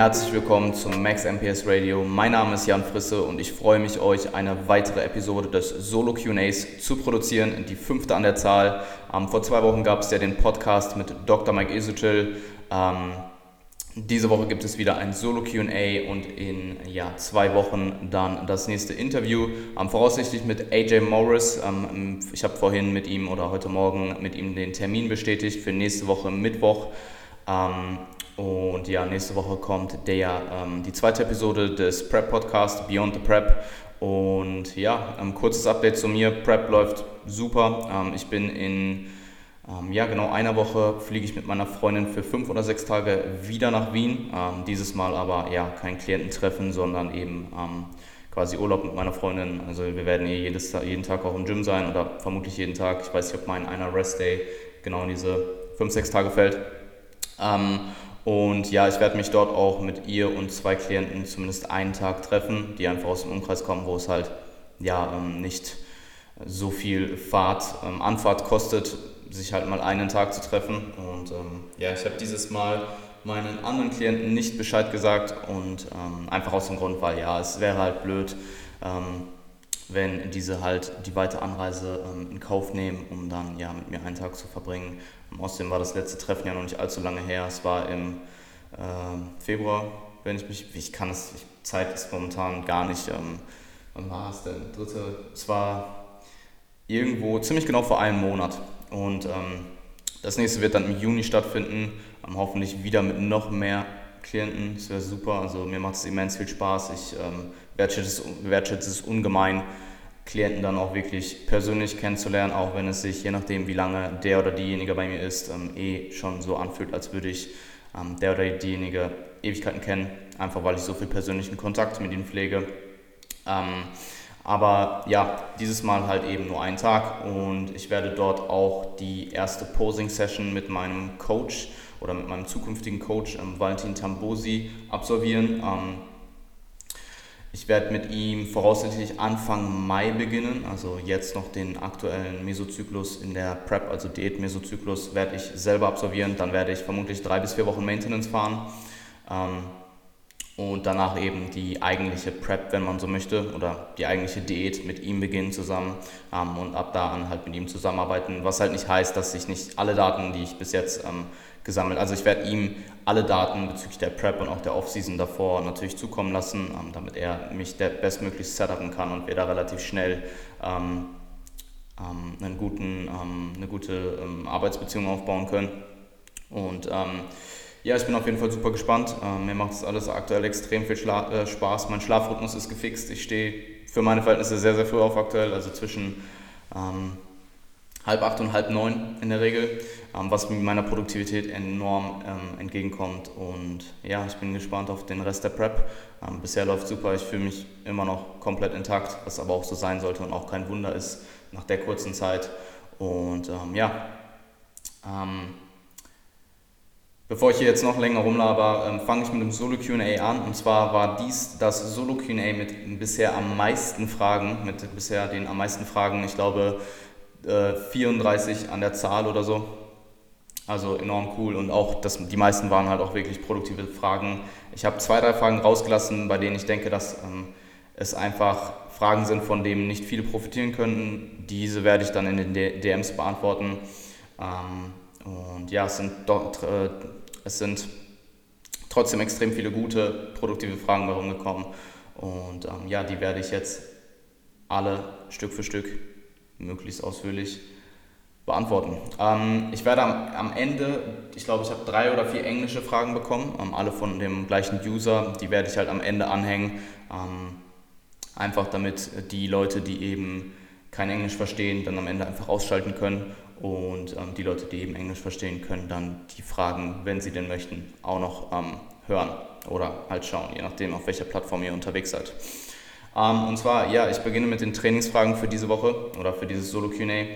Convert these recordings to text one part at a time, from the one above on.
Herzlich willkommen zum Max MPS Radio. Mein Name ist Jan Frisse und ich freue mich, euch eine weitere Episode des Solo QAs zu produzieren, die fünfte an der Zahl. Ähm, vor zwei Wochen gab es ja den Podcast mit Dr. Mike Isuchil. Ähm, diese Woche gibt es wieder ein Solo QA und in ja, zwei Wochen dann das nächste Interview. Ähm, voraussichtlich mit AJ Morris. Ähm, ich habe vorhin mit ihm oder heute Morgen mit ihm den Termin bestätigt für nächste Woche Mittwoch. Ähm, und ja, nächste Woche kommt der, ähm, die zweite Episode des Prep Podcasts Beyond the Prep. Und ja, ein kurzes Update zu mir. Prep läuft super. Ähm, ich bin in ähm, ja, genau einer Woche fliege ich mit meiner Freundin für fünf oder sechs Tage wieder nach Wien. Ähm, dieses Mal aber ja kein Kliententreffen, sondern eben ähm, quasi Urlaub mit meiner Freundin. Also wir werden eh jedes, jeden Tag auch im Gym sein oder vermutlich jeden Tag. Ich weiß nicht, ob mein einer Rest Day genau in diese fünf, sechs Tage fällt. Ähm, und ja, ich werde mich dort auch mit ihr und zwei Klienten zumindest einen Tag treffen, die einfach aus dem Umkreis kommen, wo es halt ja ähm, nicht so viel Fahrt, ähm, Anfahrt kostet, sich halt mal einen Tag zu treffen. Und ähm, ja, ich habe dieses Mal meinen anderen Klienten nicht Bescheid gesagt und ähm, einfach aus dem Grund, weil ja, es wäre halt blöd, ähm, wenn diese halt die weite Anreise ähm, in Kauf nehmen, um dann ja mit mir einen Tag zu verbringen. Außerdem war das letzte Treffen ja noch nicht allzu lange her. Es war im äh, Februar, wenn ich mich, ich kann es, ich, Zeit ist momentan gar nicht. Ähm, wann war es denn? Dritte, es war irgendwo ziemlich genau vor einem Monat. Und ähm, das nächste wird dann im Juni stattfinden, ähm, hoffentlich wieder mit noch mehr Klienten. Das wäre super. Also mir macht es immens viel Spaß. Ich ähm, wertschätze, wertschätze es ungemein, Klienten dann auch wirklich persönlich kennenzulernen, auch wenn es sich, je nachdem wie lange der oder diejenige bei mir ist, ähm, eh schon so anfühlt, als würde ich ähm, der oder diejenige Ewigkeiten kennen, einfach weil ich so viel persönlichen Kontakt mit ihnen pflege. Ähm, aber ja, dieses Mal halt eben nur einen Tag und ich werde dort auch die erste Posing-Session mit meinem Coach oder mit meinem zukünftigen Coach ähm, Valentin Tambosi absolvieren. Ich werde mit ihm voraussichtlich Anfang Mai beginnen, also jetzt noch den aktuellen Mesozyklus in der Prep, also Diät-Mesozyklus, werde ich selber absolvieren. Dann werde ich vermutlich drei bis vier Wochen Maintenance fahren ähm, und danach eben die eigentliche Prep, wenn man so möchte, oder die eigentliche Diät mit ihm beginnen zusammen ähm, und ab da an halt mit ihm zusammenarbeiten. Was halt nicht heißt, dass ich nicht alle Daten, die ich bis jetzt ähm, gesammelt. Also ich werde ihm alle Daten bezüglich der Prep und auch der Offseason davor natürlich zukommen lassen, ähm, damit er mich der bestmöglichst setupen kann und wir da relativ schnell ähm, ähm, einen guten, ähm, eine gute Arbeitsbeziehung aufbauen können. Und ja, ich bin auf jeden Fall super gespannt. mir macht es alles aktuell extrem viel Schla äh, Spaß. Mein Schlafrhythmus ist gefixt. Ich stehe für meine Verhältnisse sehr, sehr früh auf aktuell, also zwischen halb acht und halb neun in der Regel, ähm, was meiner Produktivität enorm ähm, entgegenkommt. Und ja, ich bin gespannt auf den Rest der Prep. Ähm, bisher läuft super, ich fühle mich immer noch komplett intakt, was aber auch so sein sollte und auch kein Wunder ist nach der kurzen Zeit. Und ähm, ja, ähm, Bevor ich hier jetzt noch länger rumlaber, ähm, fange ich mit dem Solo QA an. Und zwar war dies das Solo QA mit bisher am meisten Fragen, mit bisher den am meisten Fragen. Ich glaube, 34 äh, an der Zahl oder so. Also enorm cool und auch das, die meisten waren halt auch wirklich produktive Fragen. Ich habe zwei, drei Fragen rausgelassen, bei denen ich denke, dass ähm, es einfach Fragen sind, von denen nicht viele profitieren könnten. Diese werde ich dann in den DMs beantworten. Ähm, und ja, es sind, dort, äh, es sind trotzdem extrem viele gute, produktive Fragen bei rumgekommen. Und ähm, ja, die werde ich jetzt alle Stück für Stück möglichst ausführlich beantworten. Ähm, ich werde am, am, Ende, ich glaube, ich habe drei oder vier englische Fragen bekommen, ähm, alle von dem gleichen User, die werde ich halt am Ende anhängen, ähm, einfach damit die Leute, die eben kein Englisch verstehen, dann am Ende einfach ausschalten können und ähm, die Leute, die eben Englisch verstehen, können dann die Fragen, wenn sie denn möchten, auch noch ähm, hören oder halt schauen, je nachdem, auf welcher Plattform ihr unterwegs seid. Ähm, und zwar, ja, ich beginne mit den Trainingsfragen für diese Woche oder für dieses Solo QA.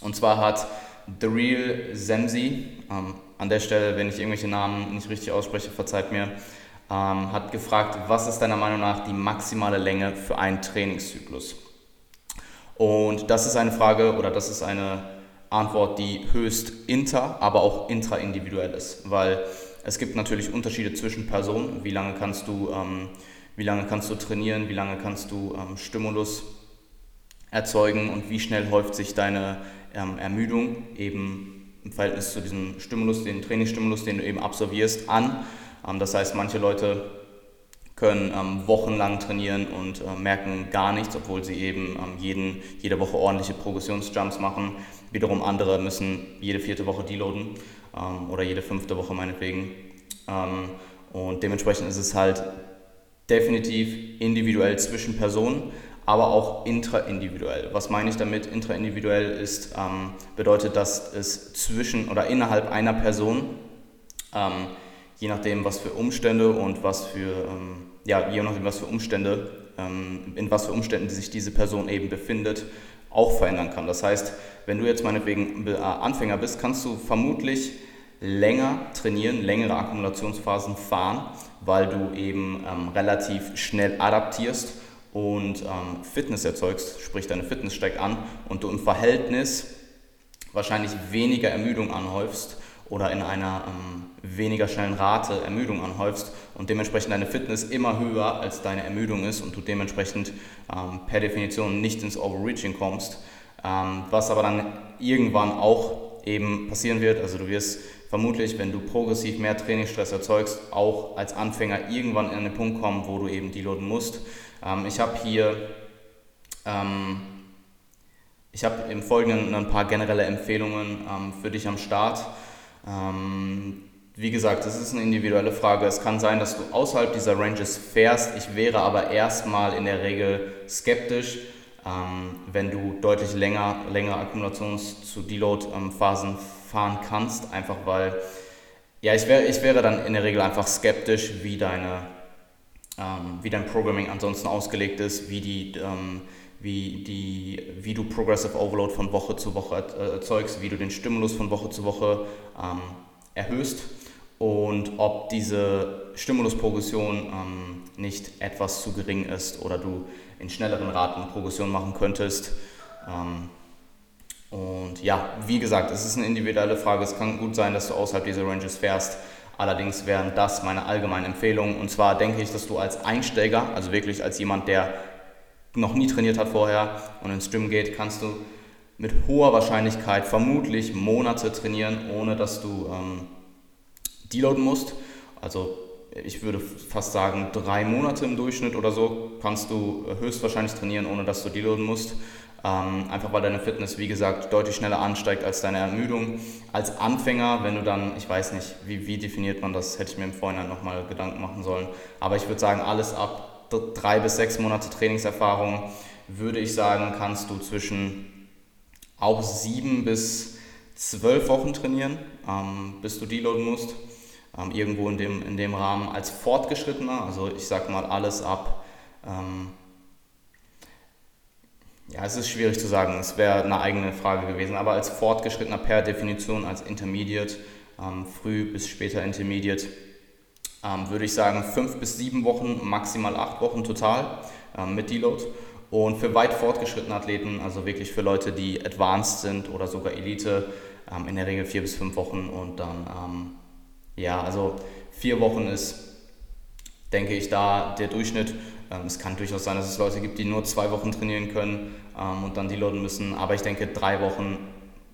Und zwar hat The Real Semsi, ähm, an der Stelle, wenn ich irgendwelche Namen nicht richtig ausspreche, verzeiht mir, ähm, hat gefragt, was ist deiner Meinung nach die maximale Länge für einen Trainingszyklus? Und das ist eine Frage oder das ist eine Antwort, die höchst inter, aber auch intraindividuell ist, weil Es gibt natürlich Unterschiede zwischen Personen. Wie lange kannst du, ähm, wie lange kannst du trainieren, wie lange kannst du ähm, Stimulus erzeugen und wie schnell häuft sich deine ähm, Ermüdung eben im Verhältnis zu diesem Stimulus, den Trainingsstimulus, den du eben absolvierst, an. Ähm, das heißt, manche Leute können ähm, wochenlang trainieren und äh, merken gar nichts, obwohl sie eben ähm, jeden, jede Woche ordentliche Progressionsjumps machen. Wiederum andere müssen jede vierte Woche deloaden ähm, oder jede fünfte Woche meinetwegen. Ähm, und dementsprechend ist es halt definitiv individuell zwischen Personen, aber auch intraindividuell. Was meine ich damit? Intraindividuell ist, ähm, bedeutet, dass es zwischen oder innerhalb einer Person ähm, je nachdem, was für Umstände und was für, ähm, ja, je nachdem, was für Umstände, ähm, in was für Umständen sich diese Person eben befindet, auch verändern kann. Das heißt, wenn du jetzt meinetwegen Anfänger bist, kannst du vermutlich länger trainieren, längere Akkumulationsphasen fahren, weil du eben ähm, relativ schnell adaptierst und ähm, Fitness erzeugst, sprich deine Fitness steigt an und du im Verhältnis wahrscheinlich weniger Ermüdung anhäufst oder in einer ähm, weniger schnellen Rate Ermüdung anhäufst und dementsprechend deine Fitness immer höher als deine Ermüdung ist und du dementsprechend ähm, per Definition nicht ins Overreaching kommst, ähm, was aber dann irgendwann auch eben passieren wird. Also du wirst vermutlich, wenn du progressiv mehr Trainingsstress erzeugst, auch als Anfänger irgendwann an den Punkt kommen, wo du eben deloaden musst. Ähm, ich habe hier ähm, ich habe im Folgenden ein paar generelle Empfehlungen ähm, für dich am Start. Ähm, wie gesagt, das ist eine individuelle Frage. Es kann sein, dass du außerhalb dieser Ranges fährst. Ich wäre aber erstmal in der Regel skeptisch, ähm, wenn du deutlich länger, längere Akkumulations- zu Deload-Phasen fahren kannst, einfach weil, ja, ich, wär, ich wäre dann in der Regel einfach skeptisch, wie, deine, ähm, wie dein Programming ansonsten ausgelegt ist, wie die ähm, wie, die, wie du Progressive Overload von Woche zu Woche erzeugst, wie du den Stimulus von Woche zu Woche ähm, erhöhst und ob diese Stimulusprogression ähm, nicht etwas zu gering ist oder du in schnelleren Raten Progression machen könntest. Ähm, und ja, wie gesagt, es ist eine individuelle Frage. Es kann gut sein, dass du außerhalb dieser Ranges fährst. Allerdings wären das meine allgemeinen Empfehlungen. Und zwar denke ich, dass du als Einsteiger, also wirklich als jemand, der noch nie trainiert hat vorher und ins Gym geht, kannst du mit hoher Wahrscheinlichkeit vermutlich Monate trainieren, ohne dass du ähm, deloaden musst. Also ich würde fast sagen, drei Monate im Durchschnitt oder so kannst du höchstwahrscheinlich trainieren, ohne dass du deloaden musst. Ähm, einfach weil deine Fitness, wie gesagt, deutlich schneller ansteigt als deine Ermüdung. Als Anfänger, wenn du dann, ich weiß nicht, wie, wie definiert man das, hätte ich mir im Vorhinein nochmal Gedanken machen sollen. Aber ich würde sagen, alles ab drei bis sechs Monate Trainingserfahrung, würde ich sagen, kannst du zwischen auch sieben bis zwölf Wochen trainieren, ähm, bis du deloaden musst. Ähm, irgendwo in dem, in dem Rahmen als Fortgeschrittener, also ich sag mal alles ab. Ähm, ja, es ist schwierig zu sagen, es wäre eine eigene Frage gewesen, aber als Fortgeschrittener per Definition, als Intermediate, ähm, früh bis später Intermediate, ähm, würde ich sagen, fünf bis sieben Wochen, maximal acht Wochen total ähm, mit Deload. Und für weit fortgeschrittene Athleten, also wirklich für Leute, die advanced sind oder sogar Elite, ähm, in der Regel vier bis fünf Wochen und dann, ähm, ja, also vier Wochen ist, denke ich, da der Durchschnitt. Ähm, es kann durchaus sein, dass es Leute gibt, die nur zwei Wochen trainieren können ähm, und dann deloaden müssen, aber ich denke, drei Wochen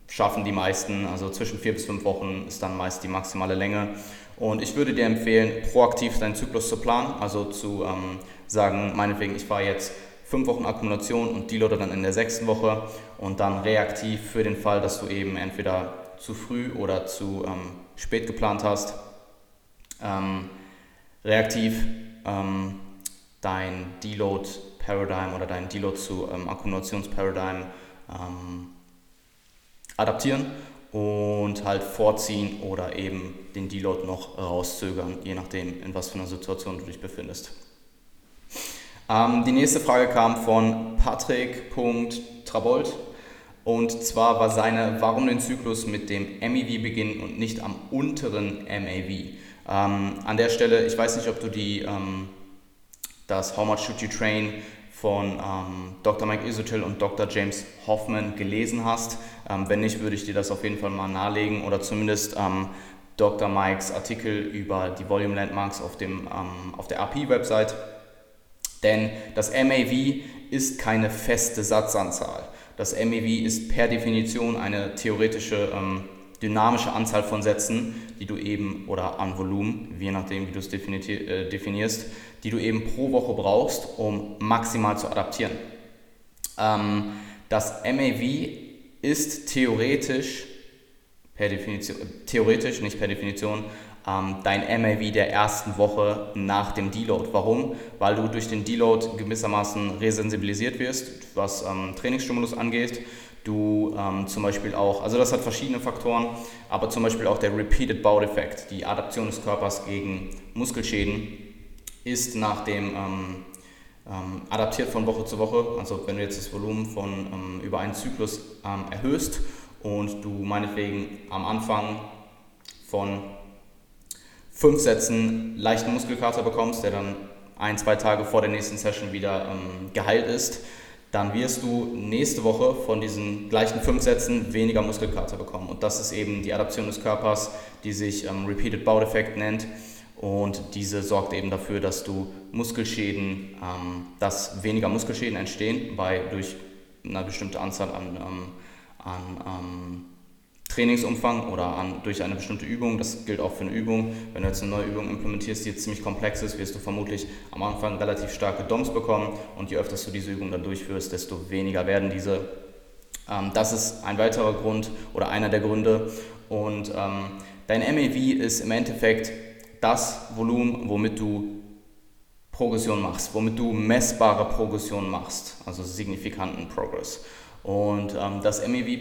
schaffen die meisten, also zwischen vier bis fünf Wochen ist dann meist die maximale Länge. Und ich würde dir empfehlen, proaktiv deinen Zyklus zu planen, also zu ähm, sagen, meinetwegen, ich fahre jetzt fünf Wochen Akkumulation und deloade dann in der sechsten Woche und dann reaktiv für den Fall, dass du eben entweder zu früh oder zu ähm, spät geplant hast, ähm, reaktiv ähm, dein Deload Paradigm oder dein Deload zu ähm, Akkumulationsparadigm ähm, adaptieren und halt vorziehen oder eben den Deload noch rauszögern, je nachdem, in was für einer Situation du dich befindest. Ähm, die nächste Frage kam von Patrick.trabold und zwar war seine, warum den Zyklus mit dem MEV beginnen und nicht am unteren MAV? Ähm, an der Stelle, ich weiß nicht, ob du die, ähm, das How Much Should You Train von ähm, Dr. Mike Isotil und Dr. James Hoffman gelesen hast. Ähm, wenn nicht, würde ich dir das auf jeden Fall mal nahelegen oder zumindest ähm, Dr. Mikes Artikel über die Volume Landmarks auf, dem, ähm, auf der AP-Website. Denn das MAV ist keine feste Satzanzahl. Das MAV ist per Definition eine theoretische ähm, dynamische Anzahl von Sätzen, die du eben, oder an Volumen, je nachdem, wie du es äh, definierst, die du eben pro Woche brauchst, um maximal zu adaptieren. Ähm, das MAV ist theoretisch, per Definition, theoretisch, nicht per Definition, ähm, dein MAV der ersten Woche nach dem Deload. Warum? Weil du durch den Deload gewissermaßen resensibilisiert wirst, was ähm, Trainingsstimulus angeht. Du ähm, zum Beispiel auch, also das hat verschiedene Faktoren, aber zum Beispiel auch der Repeated Bout Effect, die Adaption des Körpers gegen Muskelschäden, ist nach dem ähm, ähm, adaptiert von Woche zu Woche. Also wenn du jetzt das Volumen von ähm, über einen Zyklus ähm, erhöhst und du meinetwegen am Anfang von fünf Sätzen leichten Muskelkater bekommst, der dann ein, zwei Tage vor der nächsten Session wieder ähm, geheilt ist, dann wirst du nächste Woche von diesen gleichen fünf Sätzen weniger Muskelkater bekommen. Und das ist eben die Adaption des Körpers, die sich ähm, Repeated Bout Effect nennt. Und diese sorgt eben dafür, dass du Muskelschäden, ähm, dass weniger Muskelschäden entstehen bei, durch eine bestimmte Anzahl an, ähm, an ähm, Trainingsumfang oder an, durch eine bestimmte Übung. Das gilt auch für eine Übung. Wenn du jetzt eine neue Übung implementierst, die jetzt ziemlich komplex ist, wirst du vermutlich am Anfang relativ starke DOMs bekommen und je öfter du diese Übung dann durchführst, desto weniger werden diese. Ähm, das ist ein weiterer Grund oder einer der Gründe. Und ähm, dein MAV ist im Endeffekt das Volumen, womit du Progression machst, womit du messbare Progression machst, also signifikanten Progress. Und ähm, das MAV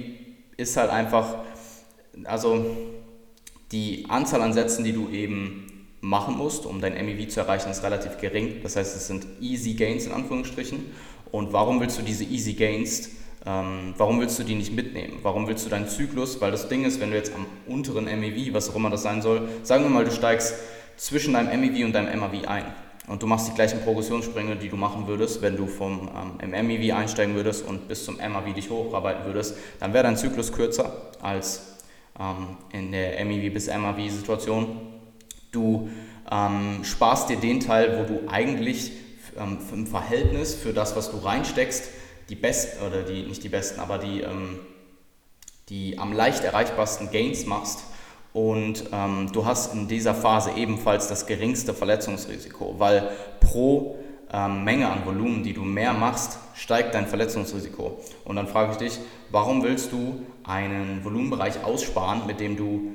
ist halt einfach also die Anzahl an Sätzen, die du eben machen musst, um dein MEV zu erreichen, ist relativ gering. Das heißt, es sind easy gains in Anführungsstrichen. Und warum willst du diese easy gains, ähm, warum willst du die nicht mitnehmen? Warum willst du deinen Zyklus, weil das Ding ist, wenn du jetzt am unteren MEV, was auch immer das sein soll, sagen wir mal, du steigst zwischen deinem MEV und deinem MAV ein und du machst die gleichen Progressionssprünge, die du machen würdest, wenn du vom ähm, MEV einsteigen würdest und bis zum MAV dich hocharbeiten würdest, dann wäre dein Zyklus kürzer als ähm, in der MEV bis MAV-Situation. Du ähm, sparst dir den Teil, wo du eigentlich ähm, im Verhältnis für das, was du reinsteckst, die besten, oder die, nicht die besten, aber die, ähm, die am leicht erreichbarsten Gains machst. Und ähm, du hast in dieser Phase ebenfalls das geringste Verletzungsrisiko, weil pro ähm, Menge an Volumen, die du mehr machst, steigt dein Verletzungsrisiko. Und dann frage ich dich, warum willst du einen Volumenbereich aussparen, mit dem du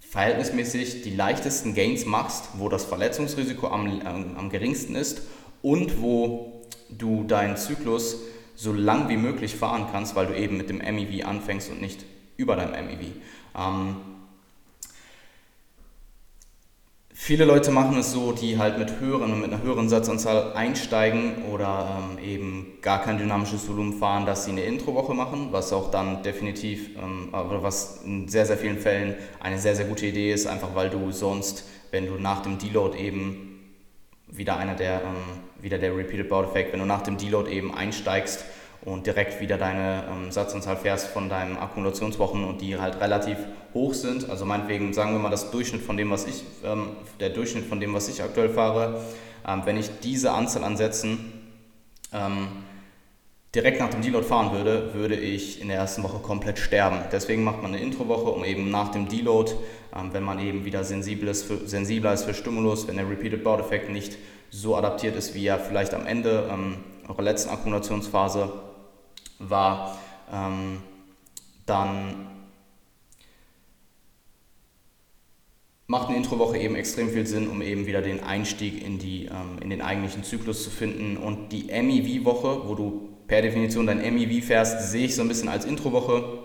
verhältnismäßig die leichtesten Gains machst, wo das Verletzungsrisiko am, ähm, am geringsten ist und wo du deinen Zyklus so lang wie möglich fahren kannst, weil du eben mit dem MEV anfängst und nicht über deinem MEV. Ähm, Viele Leute machen es so, die halt mit höheren mit einer höheren Satzanzahl einsteigen oder ähm, eben gar kein dynamisches Volumen fahren, dass sie eine Introwoche machen, was auch dann definitiv, ähm, oder was in sehr, sehr vielen Fällen eine sehr, sehr gute Idee ist, einfach weil du sonst, wenn du nach dem Deload eben wieder einer der, ähm, wieder der Repeated Bout Effect, wenn du nach dem Deload eben einsteigst und direkt wieder deine ähm, Satzanzahl fährst von deinen Akkumulationswochen und die halt relativ hoch sind. Also meinetwegen sagen wir mal das Durchschnitt von dem, was ich, ähm, der Durchschnitt von dem, was ich aktuell fahre, ähm, wenn ich diese Anzahl an Sätzen ähm, direkt nach dem Deload fahren würde, würde ich in der ersten Woche komplett sterben. Deswegen macht man eine Introwoche, um eben nach dem Deload, ähm, wenn man eben wieder sensibel ist für, sensibler ist für Stimulus, wenn der Repeated Bout Effect nicht so adaptiert ist, wie er vielleicht am Ende ähm, eurer letzten Akkumulationsphase war, ähm, dann macht eine Introwoche eben extrem viel Sinn, um eben wieder den Einstieg in, die, ähm, in den eigentlichen Zyklus zu finden. Und die MEV-Woche, wo du per Definition dein MEV fährst, sehe ich so ein bisschen als Introwoche,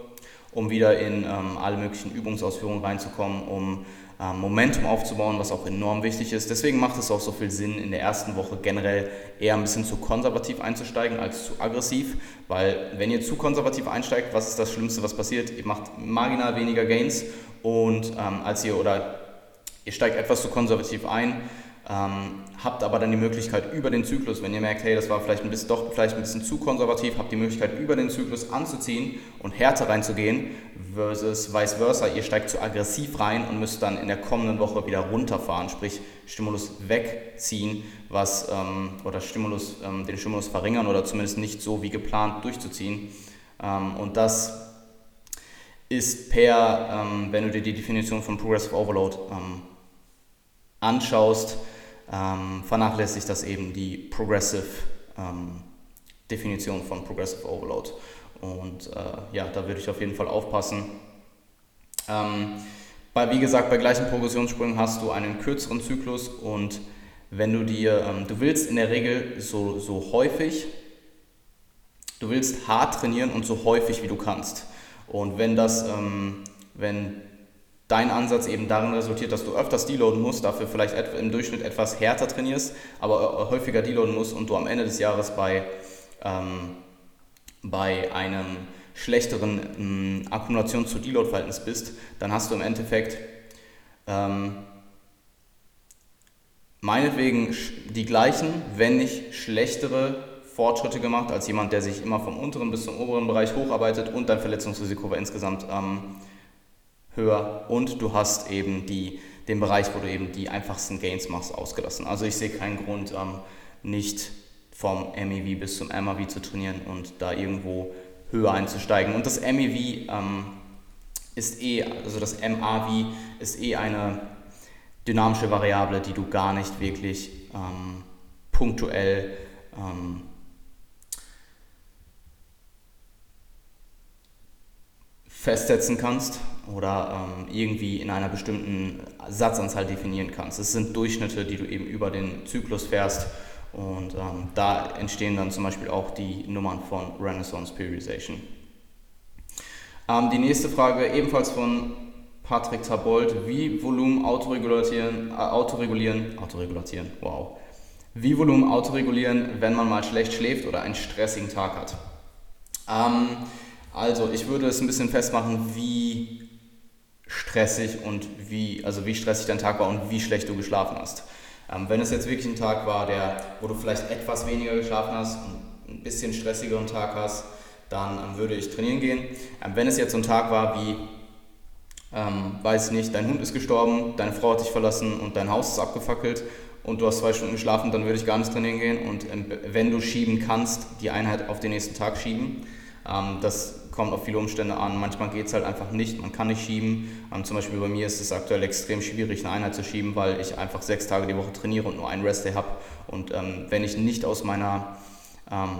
um wieder in ähm, alle möglichen Übungsausführungen reinzukommen, um Momentum aufzubauen, was auch enorm wichtig ist. Deswegen macht es auch so viel Sinn, in der ersten Woche generell eher ein bisschen zu konservativ einzusteigen als zu aggressiv, weil wenn ihr zu konservativ einsteigt, was ist das Schlimmste, was passiert? Ihr macht marginal weniger Gains und ähm, als ihr oder ihr steigt etwas zu konservativ ein, Ähm, habt aber dann die Möglichkeit über den Zyklus, wenn ihr merkt, hey, das war vielleicht ein bisschen, doch vielleicht ein bisschen zu konservativ, habt die Möglichkeit über den Zyklus anzuziehen und härter reinzugehen, versus vice versa, ihr steigt zu aggressiv rein und müsst dann in der kommenden Woche wieder runterfahren, sprich Stimulus wegziehen, was ähm, oder Stimulus, ähm, den Stimulus verringern oder zumindest nicht so wie geplant durchzuziehen. Ähm, und das ist per, ähm, wenn du dir die Definition von Progressive Overload ähm, anschaust, ähm, vernachlässigt das eben die Progressive ähm, Definition von Progressive Overload. Und äh, ja, da würde ich auf jeden Fall aufpassen. Ähm, bei, wie gesagt, bei gleichen Progressionssprüngen hast du einen kürzeren Zyklus und wenn du dir, ähm, du willst in der Regel so, so häufig, du willst hart trainieren und so häufig wie du kannst. Und wenn das, ähm, wenn dein Ansatz eben darin resultiert, dass du öfters deloaden musst, dafür vielleicht im Durchschnitt etwas härter trainierst, aber häufiger deloaden musst und du am Ende des Jahres bei, ähm, bei einem schlechteren ähm, Akkumulation zu Deload-Verhältnis bist, dann hast du im Endeffekt ähm, meinetwegen die gleichen, wenn nicht schlechtere Fortschritte gemacht als jemand, der sich immer vom unteren bis zum oberen Bereich hocharbeitet und dein Verletzungsrisiko war insgesamt ähm, höher und du hast eben die, den Bereich, wo du eben die einfachsten Gains machst, ausgelassen. Also ich sehe keinen Grund, ähm, nicht vom MEV bis zum MAV zu trainieren und da irgendwo höher einzusteigen. Und das MEV ähm, ist eh, also das MAV ist eh eine dynamische Variable, die du gar nicht wirklich ähm, punktuell ähm, festsetzen kannst oder ähm, irgendwie in einer bestimmten Satzanzahl definieren kannst. Es sind Durchschnitte, die du eben über den Zyklus fährst und ähm, da entstehen dann zum Beispiel auch die Nummern von Renaissance Periodization. Ähm, die nächste Frage ebenfalls von Patrick Tabold. Wie Volumen autoregulieren, äh, autoregulieren, autoregulieren, wow. Wie Volumen autoregulieren, wenn man mal schlecht schläft oder einen stressigen Tag hat? Ähm, also ich würde es ein bisschen festmachen, wie stressig und wie, also wie stressig dein Tag war und wie schlecht du geschlafen hast. Ähm, wenn es jetzt wirklich ein Tag war, der, wo du vielleicht etwas weniger geschlafen hast und ein bisschen stressigeren Tag hast, dann ähm, würde ich trainieren gehen. Ähm, wenn es jetzt so ein Tag war wie, ähm, weiß ich nicht, dein Hund ist gestorben, deine Frau hat dich verlassen und dein Haus ist abgefackelt und du hast zwei Stunden geschlafen, dann würde ich gar nicht trainieren gehen und ähm, wenn du schieben kannst, die Einheit auf den nächsten Tag schieben. Ähm, das kommt auf viele Umstände an. Manchmal geht es halt einfach nicht, man kann nicht schieben. Ähm, zum Beispiel bei mir ist es aktuell extrem schwierig, eine Einheit zu schieben, weil ich einfach sechs Tage die Woche trainiere und nur einen Restday habe. Und ähm, wenn ich nicht aus meiner, ähm,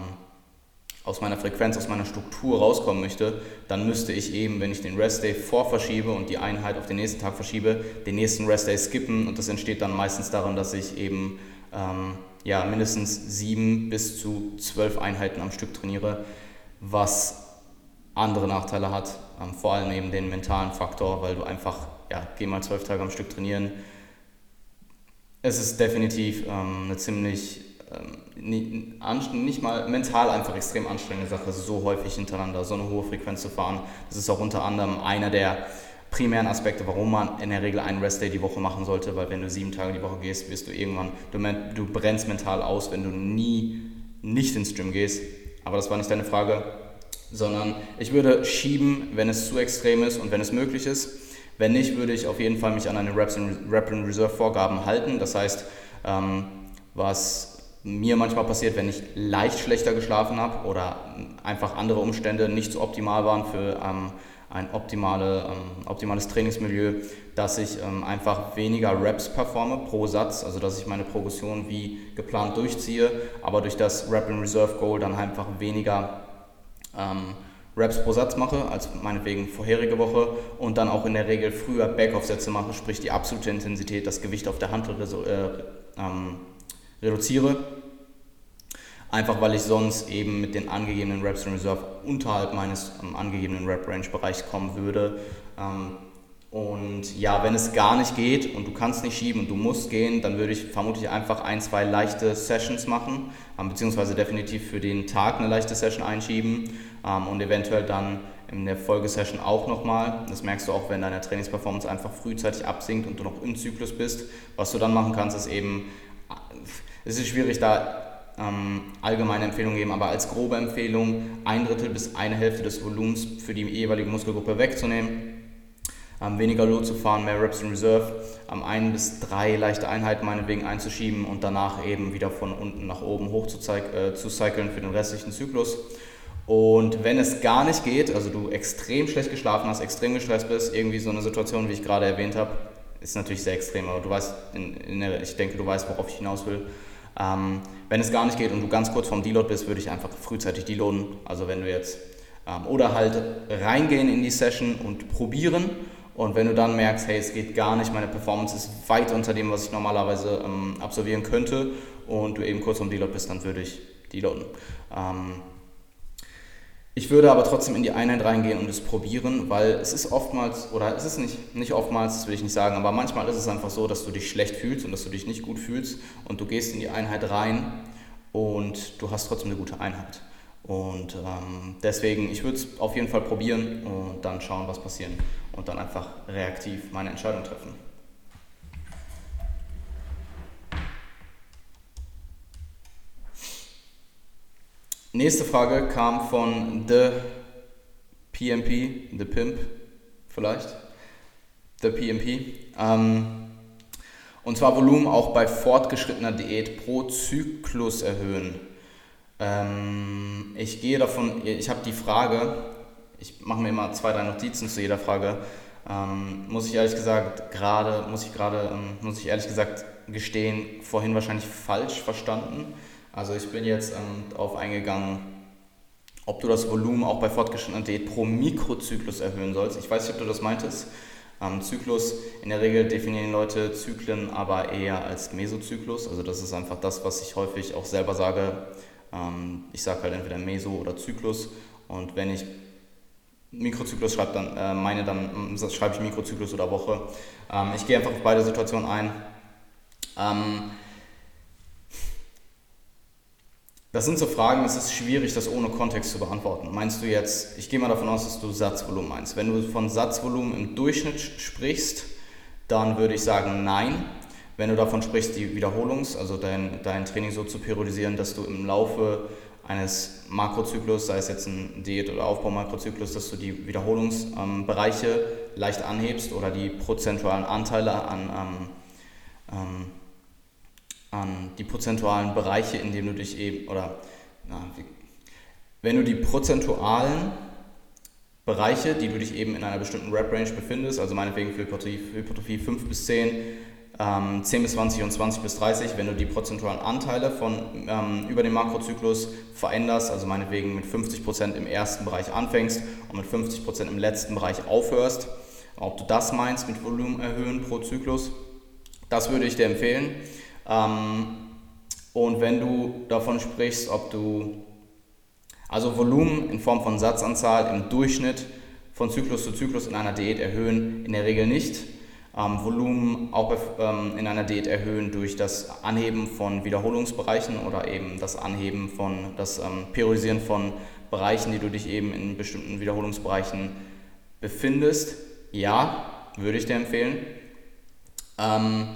aus meiner Frequenz, aus meiner Struktur rauskommen möchte, dann müsste ich eben, wenn ich den Restday vorverschiebe und die Einheit auf den nächsten Tag verschiebe, den nächsten Restday skippen. Und das entsteht dann meistens daran, dass ich eben ähm, ja, mindestens sieben bis zu zwölf Einheiten am Stück trainiere, was andere Nachteile hat, ähm, vor allem eben den mentalen Faktor, weil du einfach, ja, geh mal zwölf Tage am Stück trainieren. Es ist definitiv ähm, eine ziemlich, ähm, nicht, mal mental einfach extrem anstrengende Sache, so häufig hintereinander so eine hohe Frequenz zu fahren. Das ist auch unter anderem einer der primären Aspekte, warum man in der Regel einen Restday die Woche machen sollte, weil wenn du sieben Tage die Woche gehst, wirst du irgendwann, du, du brennst mental aus, wenn du nie nicht ins Gym gehst. Aber das war nicht deine Frage sondern ich würde schieben, wenn es zu extrem ist und wenn es möglich ist. Wenn nicht, würde ich auf jeden Fall mich an eine Reps and, Rep and Reserve Vorgaben halten. Das heißt, ähm, was mir manchmal passiert, wenn ich leicht schlechter geschlafen habe oder einfach andere Umstände nicht so optimal waren für ähm, ein optimale, ähm, optimales Trainingsmilieu, dass ich ähm, einfach weniger Reps performe pro Satz, also dass ich meine Progression wie geplant durchziehe, aber durch das Rep and Reserve Goal dann einfach weniger ähm, Reps pro Satz mache, als meinetwegen vorherige Woche und dann auch in der Regel früher Backoff-Sätze mache, sprich die absolute Intensität, das Gewicht auf der Hand äh, ähm, reduziere. Einfach weil ich sonst eben mit den angegebenen Reps in Reserve unterhalb meines ähm, angegebenen Rep-Range-Bereichs kommen würde. Ähm, und ja, wenn es gar nicht geht und du kannst nicht schieben und du musst gehen, dann würde ich vermutlich einfach ein, zwei leichte Sessions machen, ähm, beziehungsweise definitiv für den Tag eine leichte Session einschieben ähm, und eventuell dann in der Folgesession auch nochmal. Das merkst du auch, wenn deine Trainingsperformance einfach frühzeitig absinkt und du noch im Zyklus bist. Was du dann machen kannst, ist eben, es ist schwierig da ähm, allgemeine Empfehlungen geben, aber als grobe Empfehlung ein Drittel bis eine Hälfte des Volumens für die jeweilige Muskelgruppe wegzunehmen. Ähm, weniger Load zu fahren, mehr Reps in Reserve, ähm, ein bis drei leichte Einheiten meinetwegen einzuschieben und danach eben wieder von unten nach oben hoch zu, äh, zu cyclen für den restlichen Zyklus. Und wenn es gar nicht geht, also du extrem schlecht geschlafen hast, extrem gestresst bist, irgendwie so eine Situation, wie ich gerade erwähnt habe, ist natürlich sehr extrem, aber du weißt, in, in ich denke, du weißt, worauf ich hinaus will. Ähm, wenn es gar nicht geht und du ganz kurz vorm Deload bist, würde ich einfach frühzeitig deloaden. Also wenn du jetzt ähm, oder halt reingehen in die Session und probieren. Und wenn du dann merkst, hey, es geht gar nicht, meine Performance ist weit unter dem, was ich normalerweise ähm, absolvieren könnte und du eben kurz vorm Deload bist, dann würde ich deloaden. Ähm, ich würde aber trotzdem in die Einheit reingehen und es probieren, weil es ist oftmals, oder es ist nicht, nicht oftmals, das will ich nicht sagen, aber manchmal ist es einfach so, dass du dich schlecht fühlst und dass du dich nicht gut fühlst und du gehst in die Einheit rein und du hast trotzdem eine gute Einheit. Und ähm, deswegen, ich würde es auf jeden Fall probieren und dann schauen, was passiert und dann einfach reaktiv meine Entscheidung treffen. Nächste Frage kam von The PMP, The Pimp vielleicht, The PMP. Ähm, und zwar Volumen auch bei fortgeschrittener Diät pro Zyklus erhöhen. Ähm, ich gehe davon, ich habe die Frage, ich mache mir immer zwei, drei Notizen zu jeder Frage. Ähm, muss ich ehrlich gesagt gerade, muss ich gerade, ähm, muss ich ehrlich gesagt gestehen, vorhin wahrscheinlich falsch verstanden. Also ich bin jetzt ähm, darauf eingegangen, ob du das Volumen auch bei fortgeschrittener Diät pro Mikrozyklus erhöhen sollst. Ich weiß nicht, ob du das meintest. Ähm, Zyklus, in der Regel definieren Leute Zyklen aber eher als Mesozyklus. Also das ist einfach das, was ich häufig auch selber sage. Ähm, ich sage halt entweder Meso oder Zyklus. Und wenn ich Mikrozyklus schreibe, dann äh, meine, dann äh, schreibe ich Mikrozyklus oder Woche. Ähm, ich gehe einfach auf beide Situationen ein. Ähm, Das sind so Fragen, es ist schwierig, das ohne Kontext zu beantworten. Meinst du jetzt, ich gehe mal davon aus, dass du Satzvolumen meinst. Wenn du von Satzvolumen im Durchschnitt sprichst, dann würde ich sagen nein. Wenn du davon sprichst, die Wiederholungs-, also dein, dein Training so zu periodisieren, dass du im Laufe eines Makrozyklus, sei es jetzt ein Diät- oder Aufbaumakrozyklus, dass du die Wiederholungsbereiche ähm, leicht anhebst oder die prozentualen Anteile an ähm, ähm, an die prozentualen Bereiche, in denen du dich eben, oder na, wenn du die prozentualen Bereiche, die du dich eben in einer bestimmten Rep-Range befindest, also meinetwegen für Hypertrophie, Hypertrophie 5 bis 10, ähm, 10 bis 20 und 20 bis 30, wenn du die prozentualen Anteile von ähm, über den Makrozyklus veränderst, also meinetwegen mit 50% im ersten Bereich anfängst und mit 50% im letzten Bereich aufhörst, ob du das meinst mit Volumen erhöhen pro Zyklus, das würde ich dir empfehlen. Ähm, und wenn du davon sprichst, ob du, also Volumen in Form von Satzanzahl im Durchschnitt von Zyklus zu Zyklus in einer Diät erhöhen, in der Regel nicht. Ähm, Volumen auch ähm, in einer Diät erhöhen durch das Anheben von Wiederholungsbereichen oder eben das Anheben von, das ähm, Periodisieren von Bereichen, die du dich eben in bestimmten Wiederholungsbereichen befindest. Ja, würde ich dir empfehlen. Ähm,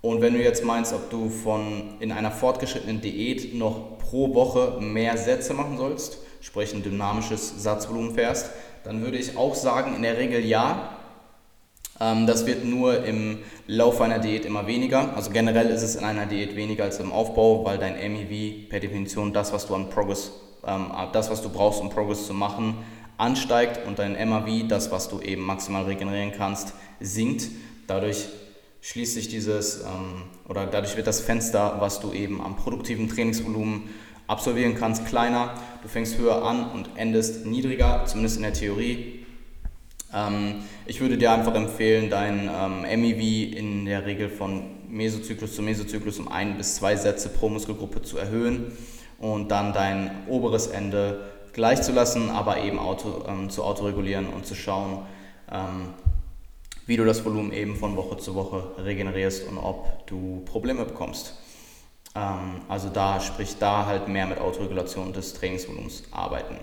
und wenn du jetzt meinst, ob du von in einer fortgeschrittenen Diät noch pro Woche mehr Sätze machen sollst, sprich ein dynamisches Satzvolumen fährst, dann würde ich auch sagen, in der Regel ja. Ähm, das wird nur im Laufe einer Diät immer weniger. Also generell ist es in einer Diät weniger als im Aufbau, weil dein MEV per Definition das, was du an Progress, ähm, das, was du brauchst, um Progress zu machen, ansteigt und dein MAV, das, was du eben maximal regenerieren kannst, sinkt. Dadurch schließt sich dieses ähm, oder dadurch wird das Fenster, was du eben am produktiven Trainingsvolumen absolvieren kannst, kleiner. Du fängst höher an und endest niedriger, zumindest in der Theorie. Ähm, ich würde dir einfach empfehlen, dein ähm, MEV in der Regel von Mesozyklus zu Mesozyklus um ein bis zwei Sätze pro Muskelgruppe zu erhöhen und dann dein oberes Ende gleich zu lassen, aber eben auto, ähm, zu autoregulieren und zu schauen, ähm, wie du das Volumen eben von Woche zu Woche regenerierst und ob du Probleme bekommst. Ähm, also da sprich da halt mehr mit Autoregulation des Trainingsvolumens arbeiten.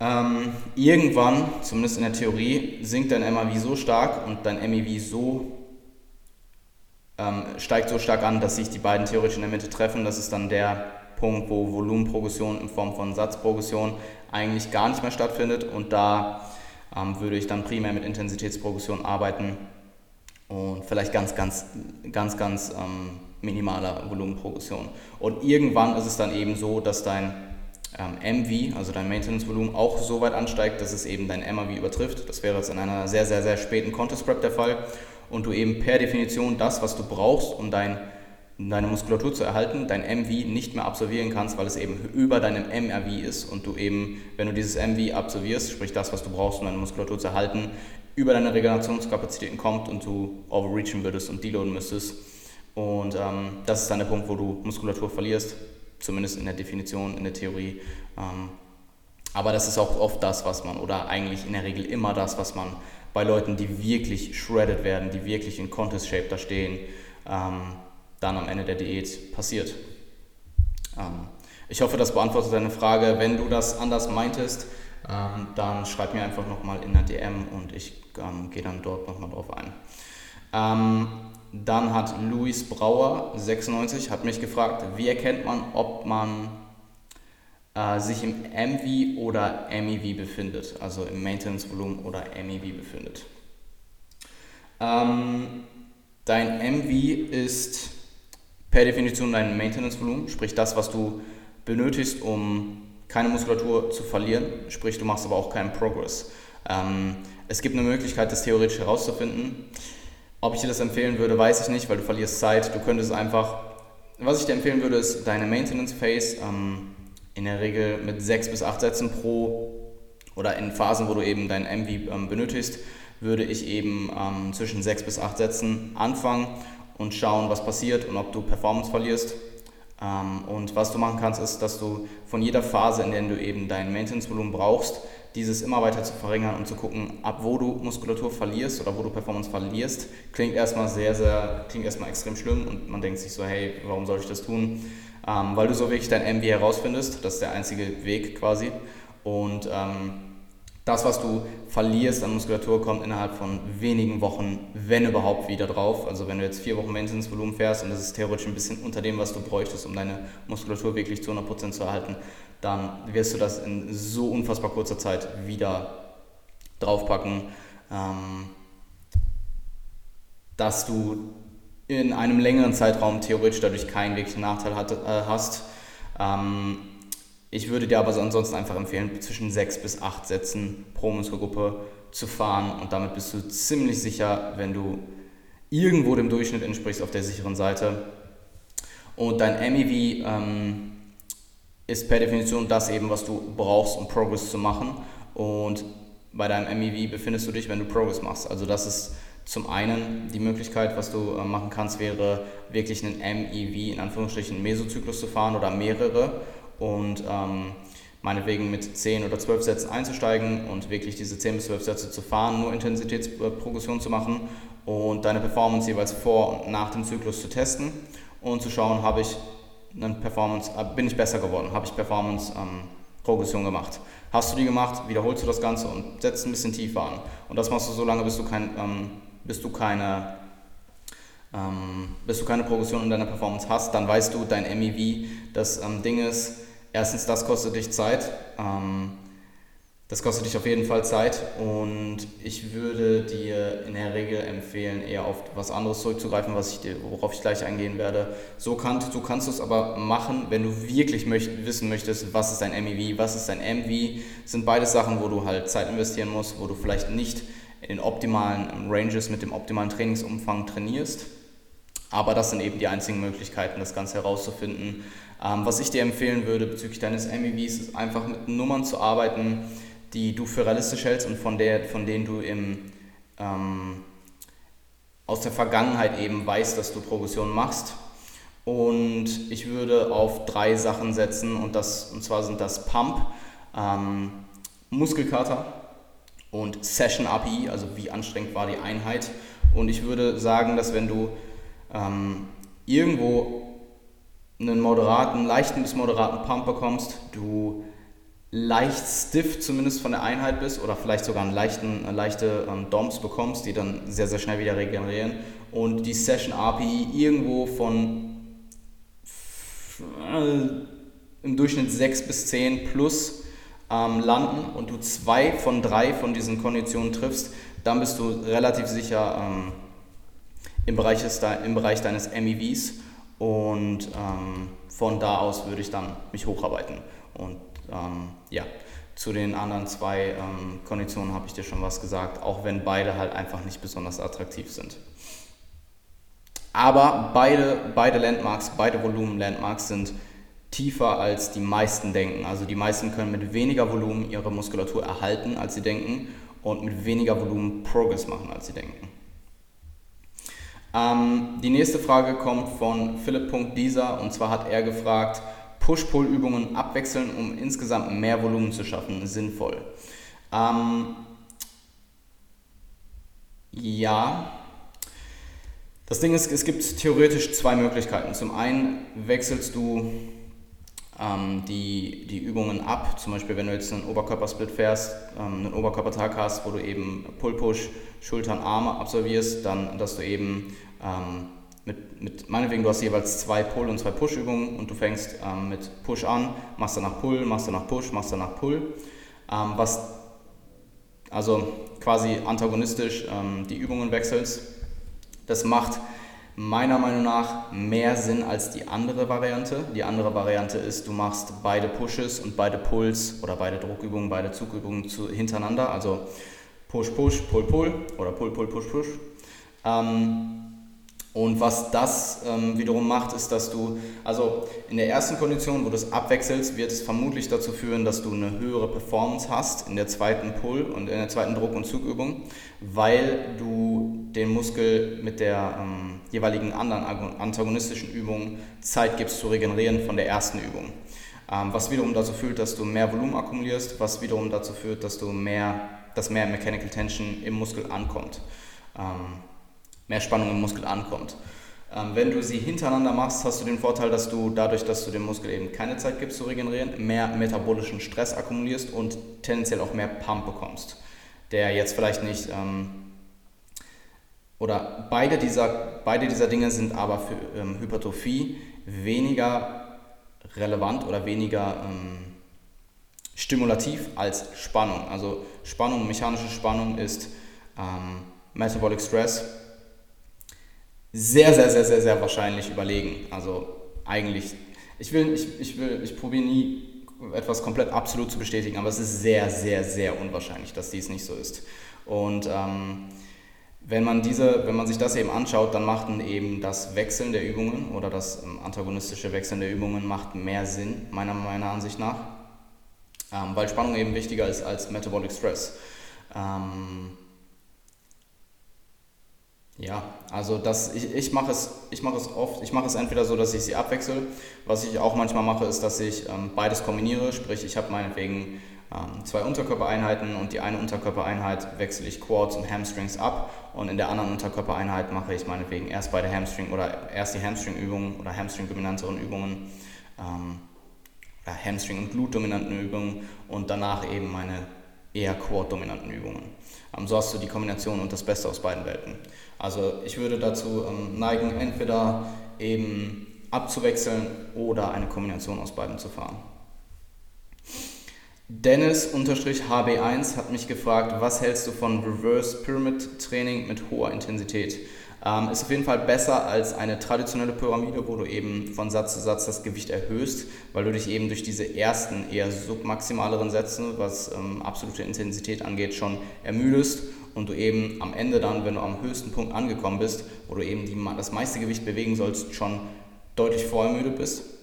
Ähm, irgendwann, zumindest in der Theorie, sinkt dein MAV so stark und dein MEV so ähm, steigt so stark an, dass sich die beiden theoretisch in der Mitte treffen. Das ist dann der Punkt, wo Volumenprogression in Form von Satzprogression eigentlich gar nicht mehr stattfindet und da ähm, würde ich dann primär mit Intensitätsprogression arbeiten und vielleicht ganz, ganz, ganz, ganz ähm, minimaler Volumenprogression. Und irgendwann ist es dann eben so, dass dein MV, also dein Maintenance-Volumen, auch so weit ansteigt, dass es eben dein MAV übertrifft. Das wäre jetzt in einer sehr, sehr, sehr späten Contest Prep der Fall und du eben per Definition das, was du brauchst, um dein, deine Muskulatur zu erhalten, dein MV nicht mehr absolvieren kannst, weil es eben über deinem MRV ist und du eben, wenn du dieses MV absolvierst, sprich das, was du brauchst, um deine Muskulatur zu erhalten, über deine Regenerationskapazitäten kommt und du overreachen würdest und deloaden müsstest. Und ähm, das ist dann der Punkt, wo du Muskulatur verlierst, zumindest in der Definition, in der Theorie. Ähm, aber das ist auch oft das, was man, oder eigentlich in der Regel immer das, was man bei Leuten, die wirklich shredded werden, die wirklich in Contest Shape da stehen, ähm, dann am Ende der Diät passiert. Ähm, ich hoffe, das beantwortet deine Frage. Wenn du das anders meintest, dann schreib mir einfach nochmal in der DM und ich gehe dann dort nochmal drauf ein. Ähm, dann hat Luis Brauer, 96, hat mich gefragt, wie erkennt man, ob man äh, sich im MV oder MEV befindet, also im Maintenance-Volumen oder MEV befindet. Ähm, dein MV ist per Definition dein Maintenance-Volumen, sprich das, was du benötigst, um keine Muskulatur zu verlieren, sprich du machst aber auch keinen Progress. Ähm, es gibt eine Möglichkeit, das theoretisch herauszufinden. Ob ich dir das empfehlen würde, weiß ich nicht, weil du verlierst Zeit. Du könntest einfach, was ich dir empfehlen würde, ist deine Maintenance Phase ähm, in der Regel mit sechs bis acht Sätzen pro oder in Phasen, wo du eben dein MV ähm, benötigst, würde ich eben ähm, zwischen sechs bis acht Sätzen anfangen und schauen, was passiert und ob du Performance verlierst. Ähm, und was du machen kannst, ist, dass du von jeder Phase, in der du eben dein Maintenance-Volumen brauchst, dieses immer weiter zu verringern und zu gucken, ab wo du Muskulatur verlierst oder wo du Performance verlierst, klingt erstmal sehr, sehr, klingt erstmal extrem schlimm und man denkt sich so, hey, warum soll ich das tun? ähm, weil du so wirklich dein MV herausfindest. Das ist der einzige Weg quasi. Und ähm, das, was du verlierst an Muskulatur, kommt innerhalb von wenigen Wochen, wenn überhaupt, wieder drauf. Also wenn du jetzt vier Wochen Maintenance-Volumen fährst und das ist theoretisch ein bisschen unter dem, was du bräuchtest, um deine Muskulatur wirklich zu 100% zu erhalten, dann wirst du das in so unfassbar kurzer Zeit wieder draufpacken, ähm, dass du in einem längeren Zeitraum theoretisch dadurch keinen wirklichen Nachteil äh, hast. Ich würde dir aber ansonsten einfach empfehlen, zwischen sechs bis acht Sätzen pro Muskelgruppe zu fahren und damit bist du ziemlich sicher, wenn du irgendwo dem Durchschnitt entsprichst auf der sicheren Seite. Und dein MEV ähm, ist per Definition das eben, was du brauchst, um Progress zu machen. Und bei deinem MEV befindest du dich, wenn du Progress machst. Also das ist zum einen die Möglichkeit, was du äh, machen kannst, wäre wirklich einen MEV in Anführungsstrichen Mesozyklus zu fahren oder mehrere und ähm, meinetwegen mit 10 oder 12 Sätzen einzusteigen und wirklich diese 10 bis 12 Sätze zu fahren, nur Intensitätsprogression zu machen und deine Performance jeweils vor und nach dem Zyklus zu testen und zu schauen, habe ich eine Performance, äh, bin ich besser geworden, habe ich Performance ähm, Progression gemacht. Hast du die gemacht, wiederholst du das Ganze und setzt ein bisschen tiefer an. Und das machst du so lange, bis du kein ähm, bis du keine, ähm, bis du keine Progression in deiner Performance hast, dann weißt du, dein MEV, das ähm, Ding ist, erstens, das kostet dich Zeit. Ähm, das kostet dich auf jeden Fall Zeit und ich würde dir in der Regel empfehlen, eher auf was anderes zurückzugreifen, was ich dir, worauf ich gleich eingehen werde. So kannst du kannst es aber machen, wenn du wirklich möcht, wissen möchtest, was ist dein MEV, was ist dein MV. Das sind beide Sachen, wo du halt Zeit investieren musst, wo du vielleicht nicht in den optimalen Ranges mit dem optimalen Trainingsumfang trainierst. Aber das sind eben die einzigen Möglichkeiten, das Ganze herauszufinden. Ähm, was ich dir empfehlen würde bezüglich deines MEVs, ist einfach mit Nummern zu arbeiten, die du für realistisch hältst und von, der, von denen du im, ähm, aus der Vergangenheit eben weißt, dass du Progression machst. Und ich würde auf drei Sachen setzen und, das, und zwar sind das Pump, ähm, Muskelkater, und Session API, also wie anstrengend war die Einheit. Und ich würde sagen, dass wenn du ähm, irgendwo einen moderaten, leichten bis moderaten Pump bekommst, du leicht stiff zumindest von der Einheit bist oder vielleicht sogar einen leichten, leichte ähm, DOMs bekommst, die dann sehr, sehr schnell wieder regenerieren und die Session API irgendwo von im Durchschnitt 6 bis 10 plus ähm, landen und du zwei von drei von diesen Konditionen triffst, dann bist du relativ sicher ähm, im, Bereich des, im Bereich deines MEVs und ähm, von da aus würde ich dann mich hocharbeiten. Und ähm, ja, zu den anderen zwei ähm, Konditionen habe ich dir schon was gesagt, auch wenn beide halt einfach nicht besonders attraktiv sind. Aber beide, beide Landmarks, beide Volumen-Landmarks sind tiefer als die meisten denken. Also die meisten können mit weniger Volumen ihre Muskulatur erhalten, als sie denken und mit weniger Volumen Progress machen, als sie denken. Ähm, die nächste Frage kommt von Philipp.dieser und zwar hat er gefragt, Push-Pull-Übungen abwechseln, um insgesamt mehr Volumen zu schaffen, sinnvoll. Ähm, ja, das Ding ist, es gibt theoretisch zwei Möglichkeiten. Zum einen wechselst du ähm, die, die Übungen ab. Zum Beispiel, wenn du jetzt einen Oberkörpersplit fährst, ähm, einen Oberkörpertag hast, wo du eben Pull-Push, Schultern, Arme absolvierst, dann, dass du eben ähm, mit, mit, meinetwegen, du hast jeweils zwei Pull- und zwei Push-Übungen und du fängst ähm, mit Push an, machst danach Pull, machst danach Push, machst danach Pull. Ähm, was also quasi antagonistisch ähm, die Übungen wechselst. Das macht meiner Meinung nach mehr Sinn als die andere Variante. Die andere Variante ist, du machst beide Pushes und beide Pulls oder beide Druckübungen, beide Zugübungen zu, hintereinander, also Push, Push, Pull, Pull oder Pull, Pull, Push, Push. Ähm, und was das ähm, wiederum macht, ist, dass du, also in der ersten Kondition, wo du es abwechselst, wird es vermutlich dazu führen, dass du eine höhere Performance hast in der zweiten Pull und in der zweiten Druck- und Zugübung, weil du den Muskel mit der ähm, jeweiligen anderen antagonistischen Übung Zeit gibst zu regenerieren von der ersten Übung. Ähm, was wiederum dazu führt, dass du mehr Volumen akkumulierst, was wiederum dazu führt, dass du mehr, dass mehr Mechanical Tension im Muskel ankommt. Mehr Spannung im Muskel ankommt. Ähm, wenn du sie hintereinander machst, hast du den Vorteil, dass du dadurch, dass du dem Muskel eben keine Zeit gibst zu regenerieren, mehr metabolischen Stress akkumulierst und tendenziell auch mehr Pump bekommst, der jetzt vielleicht nicht ähm, oder beide dieser, beide dieser Dinge sind aber für ähm, Hypertrophie weniger relevant oder weniger ähm, stimulativ als Spannung. Also Spannung, mechanische Spannung ist ähm, Metabolic Stress sehr, sehr, sehr, sehr, sehr wahrscheinlich überlegen. Also eigentlich, ich will, ich, ich will, ich probiere nie etwas komplett absolut zu bestätigen, aber es ist sehr, sehr, sehr unwahrscheinlich, dass dies nicht so ist. Und ähm, wenn man diese, wenn man sich das eben anschaut, dann macht eben das Wechseln der Übungen oder das ähm, antagonistische Wechseln der Übungen macht mehr Sinn, meiner, meiner Ansicht nach, ähm, weil Spannung eben wichtiger ist als Metabolic Stress. Ähm, ja, also das, ich, ich mache es, mach es oft, ich mache es entweder so, dass ich sie abwechsel. Was ich auch manchmal mache, ist, dass ich ähm, beides kombiniere, sprich ich habe meinetwegen ähm, zwei Unterkörpereinheiten und die eine Unterkörpereinheit wechsle ich Quads und Hamstrings ab und in der anderen Unterkörpereinheit mache ich meinetwegen erst beide Hamstring oder erst die Hamstring-Übungen oder Hamstring-dominanteren Übungen, ähm, ja, Hamstring- und Glut-dominanten Übungen und danach eben meine eher Quad-dominanten Übungen. So hast du die Kombination und das Beste aus beiden Welten. Also ich würde dazu ähm, neigen, entweder eben abzuwechseln oder eine Kombination aus beiden zu fahren. Dennis-HB1 hat mich gefragt, was hältst du von Reverse Pyramid Training mit hoher Intensität? Ähm, ist auf jeden Fall besser als eine traditionelle Pyramide, wo du eben von Satz zu Satz das Gewicht erhöhst, weil du dich eben durch diese ersten eher submaximaleren Sätze, was ähm, absolute Intensität angeht, schon ermüdest und du eben am Ende dann, wenn du am höchsten Punkt angekommen bist, wo du eben die, das meiste Gewicht bewegen sollst, schon deutlich vorher müde bist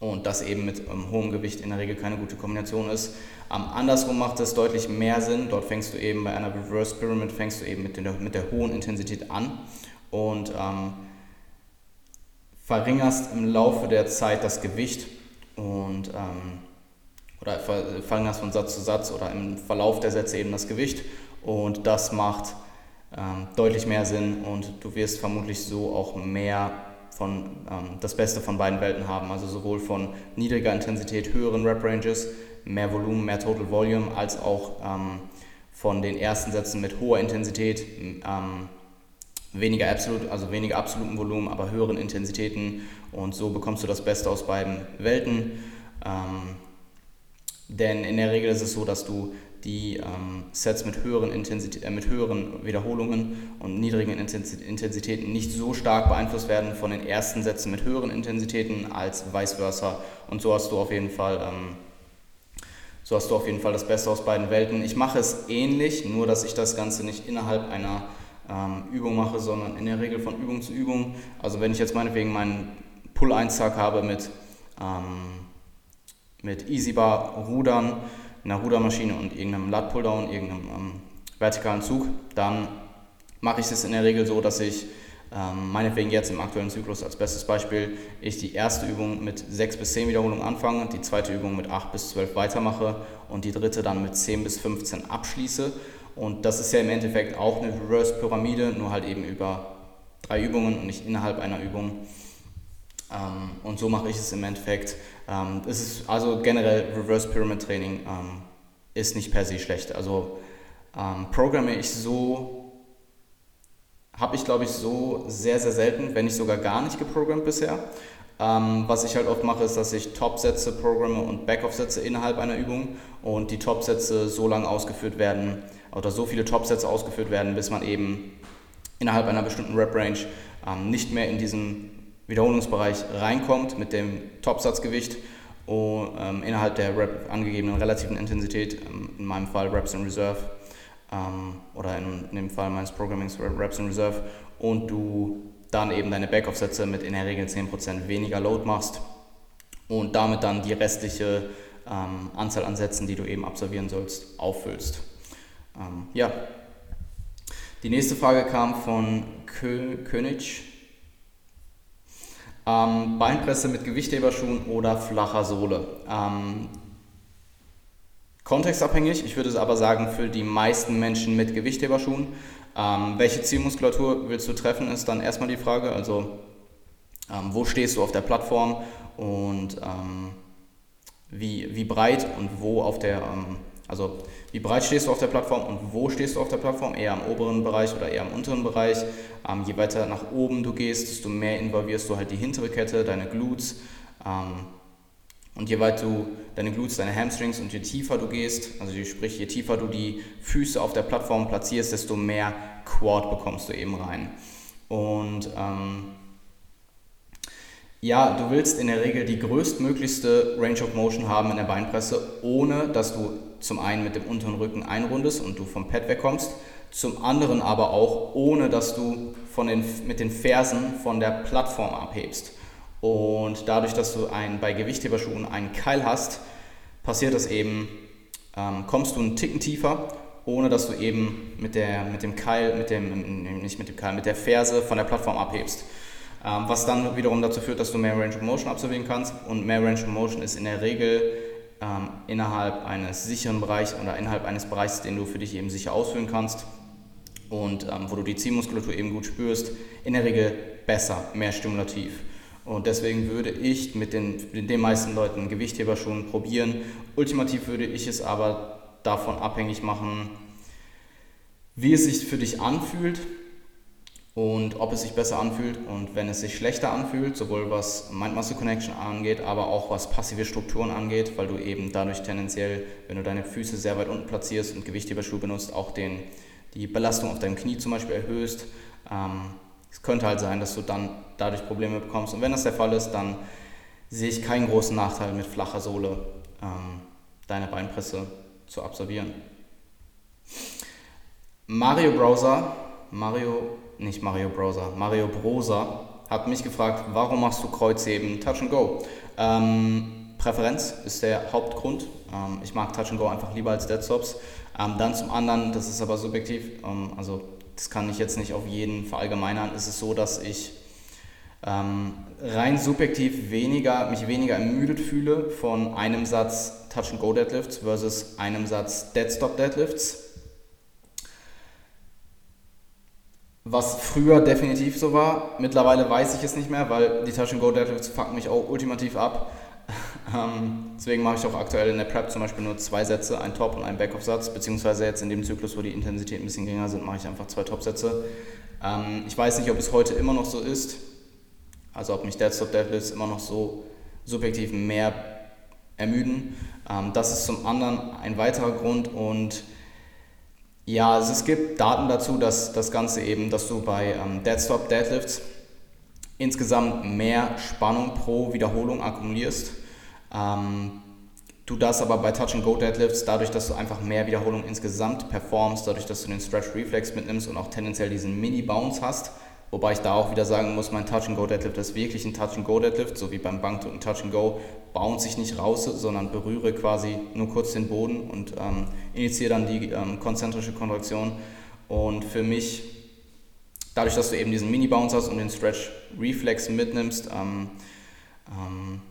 und das eben mit ähm, hohem Gewicht in der Regel keine gute Kombination ist. Ähm, andersrum macht es deutlich mehr Sinn. Dort fängst du eben bei einer Reverse Pyramid fängst du eben mit, den, mit der hohen Intensität an und ähm, verringerst im Laufe der Zeit das Gewicht und ähm, oder verringerst von Satz zu Satz oder im Verlauf der Sätze eben das Gewicht und das macht ähm, deutlich mehr Sinn und du wirst vermutlich so auch mehr von ähm, das Beste von beiden Welten haben, also sowohl von niedriger Intensität, höheren Rep Ranges, mehr Volumen, mehr Total Volume, als auch ähm, von den ersten Sätzen mit hoher Intensität, ähm, weniger absolut, also weniger absoluten Volumen, aber höheren Intensitäten und so bekommst du das Beste aus beiden Welten. Ähm, denn in der Regel ist es so, dass du die ähm, Sets mit höheren, Intensität, äh, mit höheren Wiederholungen und niedrigen Intensitäten nicht so stark beeinflusst werden von den ersten Sätzen mit höheren Intensitäten als vice versa. Und so hast du auf jeden Fall, ähm, so hast du auf jeden Fall das Beste aus beiden Welten. Ich mache es ähnlich, nur dass ich das Ganze nicht innerhalb einer ähm, Übung mache, sondern in der Regel von Übung zu Übung. Also wenn ich jetzt meinetwegen meinen Pull-1-Tag habe mit, ähm, mit Easy Bar Rudern, einer Rudermaschine und irgendeinem Lat Pulldown, irgendeinem ähm, vertikalen Zug, dann mache ich es in der Regel so, dass ich ähm, meinetwegen jetzt im aktuellen Zyklus als bestes Beispiel, ich die erste Übung mit 6 bis 10 Wiederholungen anfange, die zweite Übung mit 8 bis 12 weitermache und die dritte dann mit 10 bis 15 abschließe. Und das ist ja im Endeffekt auch eine Reverse-Pyramide, nur halt eben über drei Übungen und nicht innerhalb einer Übung. Ähm, und so mache ich es im Endeffekt. Ähm, es ist also generell Reverse Pyramid Training ähm, ist nicht per se schlecht. Also ähm, programme ich so, habe ich glaube ich so sehr, sehr selten, wenn nicht sogar gar nicht geprogrammt bisher. Ähm, was ich halt oft mache, ist, dass ich Top-Sätze programme und Back-Off-Sätze innerhalb einer Übung und die Top-Sätze so lange ausgeführt werden oder so viele Top-Sätze ausgeführt werden, bis man eben innerhalb einer bestimmten Rep-Range ähm, nicht mehr in diesem Wiederholungsbereich reinkommt mit dem Topsatzgewicht und, ähm, innerhalb der Rep angegebenen relativen Intensität, ähm, in meinem Fall Reps in Reserve ähm, oder in, in, dem Fall meines Programmings Reps in Reserve und du dann eben deine Backoff-Sätze mit in der Regel 10% weniger Load machst und damit dann die restliche ähm, Anzahl an Sätzen, die du eben absolvieren sollst, auffüllst. Ähm, ja. Die nächste Frage kam von Kö König. Ähm, Beinpresse mit Gewichtheberschuhen oder flacher Sohle. Ähm, kontextabhängig, ich würde aber sagen, für die meisten Menschen mit Gewichtheberschuhen. Ähm, welche Zielmuskulatur willst du treffen, ist dann erstmal die Frage. Also, ähm, wo stehst du auf der Plattform und ähm, wie, wie breit und wo auf der, ähm, also wie breit stehst du auf der Plattform und wo stehst du auf der Plattform? Eher am oberen Bereich oder eher am unteren Bereich? Ähm, je weiter nach oben du gehst, desto mehr involvierst du halt die hintere Kette, deine Glutes. Ähm, und je weiter du deine Glutes, deine Hamstrings und je tiefer du gehst, also sprich je tiefer du die Füße auf der Plattform platzierst, desto mehr Quad bekommst du eben rein. Und ähm, ja, du willst in der Regel die größtmöglichste Range of Motion haben in der Beinpresse, ohne dass du zum einen mit dem unteren Rücken einrundest und du vom Pad wegkommst, zum anderen aber auch ohne dass du von den, mit den Fersen von der Plattform abhebst. Und dadurch, dass du ein, bei Gewichtheberschuhen einen Keil hast, passiert das eben, ähm, kommst du einen Ticken tiefer, ohne dass du eben mit, der, mit dem Keil, mit dem, nicht mit dem Keil, mit der Ferse von der Plattform abhebst. Ähm, was dann wiederum dazu führt, dass du mehr Range of Motion absolvieren kannst. Und mehr Range of Motion ist in der Regel ähm, innerhalb eines sicheren Bereichs oder innerhalb eines Bereichs, den du für dich eben sicher ausführen kannst und ähm, wo du die Zielmuskulatur eben gut spürst, in der Regel besser, mehr stimulativ. Und deswegen würde ich mit den, mit den meisten Leuten Gewichtheber schon probieren. Ultimativ würde ich es aber davon abhängig machen, wie es sich für dich anfühlt und ob es sich besser anfühlt und wenn es sich schlechter anfühlt, sowohl was Mind-Muscle Connection angeht, aber auch was passive Strukturen angeht, weil du eben dadurch tendenziell, wenn du deine Füße sehr weit unten platzierst und Gewichtheberschuh benutzt, auch den, die Belastung auf deinem Knie zum Beispiel erhöhst. Ähm, es könnte halt sein, dass du dann dadurch Probleme bekommst und wenn das der Fall ist, dann sehe ich keinen großen Nachteil mit flacher Sohle ähm, deine Beinpresse zu absolvieren. Mario Browser, Mario nicht Mario Browser, Mario Brosa hat mich gefragt, warum machst du Kreuzheben Touch and Go? Ähm, Präferenz ist der Hauptgrund. Ähm, ich mag Touch and Go einfach lieber als Deadstops. Ähm, dann zum anderen, das ist aber subjektiv, ähm, also das kann ich jetzt nicht auf jeden verallgemeinern, ist es so, dass ich ähm, rein subjektiv weniger, mich weniger ermüdet fühle von einem Satz Touch and Go Deadlifts versus einem Satz Deadstop Deadlifts. Was früher definitiv so war, mittlerweile weiß ich es nicht mehr, weil die Touch and Go Deadlifts fucken mich auch ultimativ ab. Ähm, deswegen mache ich auch aktuell in der Prep zum Beispiel nur zwei Sätze, ein Top- und ein Backoff-Satz, beziehungsweise jetzt in dem Zyklus, wo die Intensität ein bisschen geringer sind, mache ich einfach zwei Top-Sätze. Ähm, ich weiß nicht, ob es heute immer noch so ist, also ob mich Deadstop Deadlifts immer noch so subjektiv mehr ermüden. Ähm, das ist zum anderen ein weiterer Grund und ja, also es gibt Daten dazu, dass das Ganze eben, dass du bei ähm, Deadstop Deadlifts insgesamt mehr Spannung pro Wiederholung akkumulierst. Ähm, du das aber bei Touch and Go Deadlifts, dadurch, dass du einfach mehr Wiederholung insgesamt performst, dadurch, dass du den Stretch Reflex mitnimmst und auch tendenziell diesen Mini Bounce hast, Wobei ich da auch wieder sagen muss, mein Touch-and-Go-Deadlift ist wirklich ein Touch-and-Go-Deadlift, so wie beim Bankdrücken Touch-and-Go, bounce ich nicht raus, sondern berühre quasi nur kurz den Boden und ähm, initiiere dann die ähm, konzentrische Kontraktion. Und für mich, dadurch, dass du eben diesen Mini-Bounce hast und den Stretch-Reflex mitnimmst, ähm, ähm,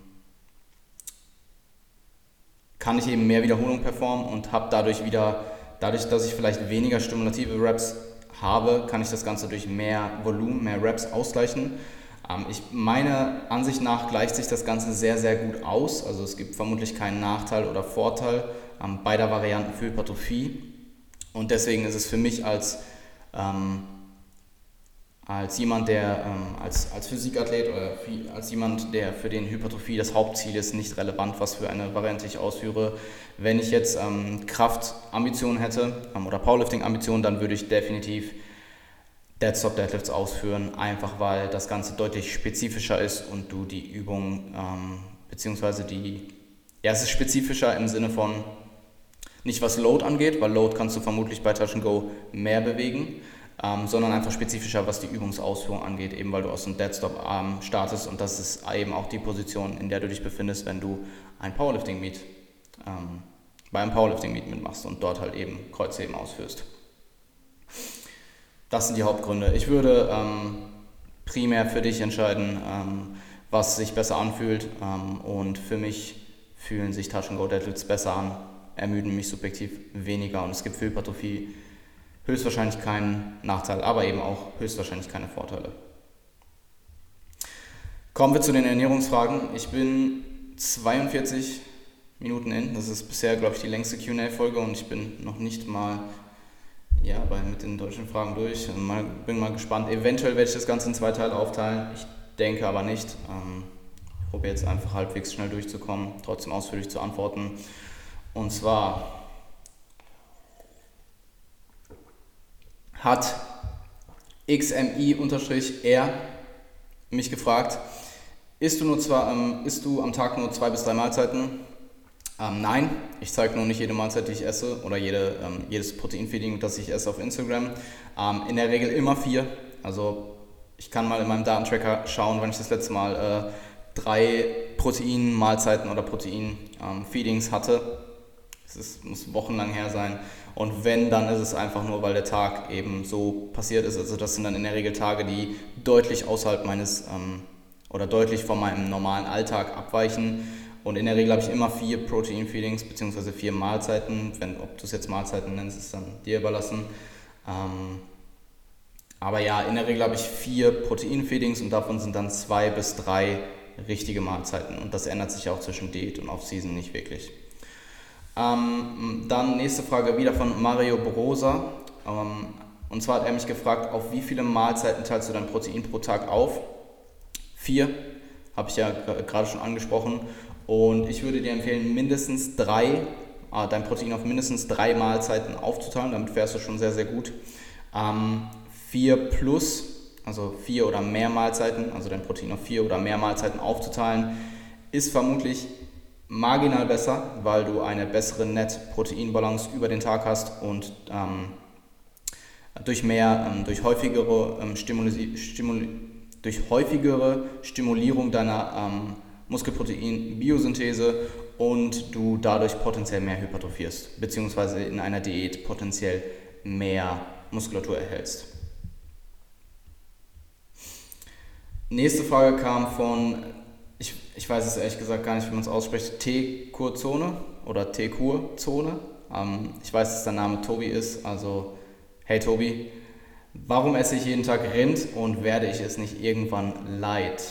kann ich eben mehr Wiederholung performen und habe dadurch wieder, dadurch, dass ich vielleicht weniger stimulative Reps habe, kann ich das Ganze durch mehr Volumen, mehr Reps ausgleichen. Ähm, ich, meiner Ansicht nach gleicht sich das Ganze sehr, sehr gut aus. Also es gibt vermutlich keinen Nachteil oder Vorteil ähm, beider Varianten für Hypertrophie. Und deswegen ist es für mich als, ähm, als jemand, der ähm, als, als Physikathlet oder als jemand, der für den Hypertrophie das Hauptziel ist, nicht relevant, was für eine Variante ich ausführe. Wenn ich jetzt ähm, Kraftambitionen hätte ähm, oder Powerlifting-Ambitionen, dann würde ich definitiv Deadstop Deadlifts ausführen, einfach weil das Ganze deutlich spezifischer ist und du die Übung, ähm, beziehungsweise die, ja, es ist spezifischer im Sinne von nicht was Load angeht, weil Load kannst du vermutlich bei Touch Go mehr bewegen, ähm, sondern einfach spezifischer, was die Übungsausführung angeht, eben weil du aus dem Deadstop Arm startest und das ist eben auch die Position, in der du dich befindest, wenn du ein Powerlifting-Meet ähm, beim Powerlifting-Meet mitmachst und dort halt eben Kreuzheben ausführst. Das sind die Hauptgründe. Ich würde ähm, primär für dich entscheiden, ähm, was sich besser anfühlt ähm, und für mich fühlen sich Touch and Go Deadlifts besser an, ermüden mich subjektiv weniger und es gibt für Hypertrophie höchstwahrscheinlich keinen Nachteil, aber eben auch höchstwahrscheinlich keine Vorteile. Kommen wir zu den Ernährungsfragen. Ich bin 42 Minuten in. Das ist bisher, glaube ich, die längste QA-Folge und ich bin noch nicht mal ja, bei, mit den deutschen Fragen durch. Mal, bin mal gespannt. Eventuell werde ich das Ganze in zwei Teile aufteilen. Ich denke aber nicht. Ähm, ich probiere jetzt einfach halbwegs schnell durchzukommen, trotzdem ausführlich zu antworten. Und zwar hat XMI-R mich gefragt, isst du, nur zwar, ähm, isst du am Tag nur zwei bis drei Mahlzeiten? Ähm, nein, ich zeige nur nicht jede Mahlzeit, die ich esse oder jede, ähm, jedes Proteinfeeding, das ich esse auf Instagram. Ähm, in der Regel immer vier. Also ich kann mal in meinem Datentracker schauen, wann ich das letzte Mal äh, drei Proteinmahlzeiten oder Proteinfeedings ähm, hatte. Es muss wochenlang her sein. Und wenn, dann ist es einfach nur, weil der Tag eben so passiert ist. Also das sind dann in der Regel Tage, die deutlich außerhalb meines ähm, oder deutlich von meinem normalen Alltag abweichen und in der Regel habe ich immer vier Protein-Feedings bzw. vier Mahlzeiten. Wenn, ob du es jetzt Mahlzeiten nennst, ist dann dir überlassen. Ähm, aber ja, in der Regel habe ich vier Protein-Feedings und davon sind dann zwei bis drei richtige Mahlzeiten. Und das ändert sich auch zwischen Diät und Off-Season nicht wirklich. Ähm, dann nächste Frage wieder von Mario Brosa. Ähm, und zwar hat er mich gefragt, auf wie viele Mahlzeiten teilst du dein Protein pro Tag auf? Vier, habe ich ja gerade schon angesprochen. Und ich würde dir empfehlen, mindestens drei, äh, dein Protein auf mindestens drei Mahlzeiten aufzuteilen. Damit fährst du schon sehr, sehr gut. Ähm, vier plus, also vier oder mehr Mahlzeiten, also dein Protein auf vier oder mehr Mahlzeiten aufzuteilen, ist vermutlich marginal besser, weil du eine bessere Net-Protein-Balance über den Tag hast und ähm, durch mehr, ähm, durch häufigere ähm, Stimuli, Stimuli, durch häufigere Stimulierung deiner ähm, Muskelprotein-Biosynthese und du dadurch potenziell mehr hypertrophierst, beziehungsweise in einer Diät potenziell mehr Muskulatur erhältst. Nächste Frage kam von, ich, weiß es ehrlich gesagt gar nicht, wie man es ausspricht, T-Kurzone oder T-Kurzone. Ähm, ich weiß, dass der Name Tobi ist, also hey Tobi, warum esse ich jeden Tag Rind und werde ich es nicht irgendwann leid?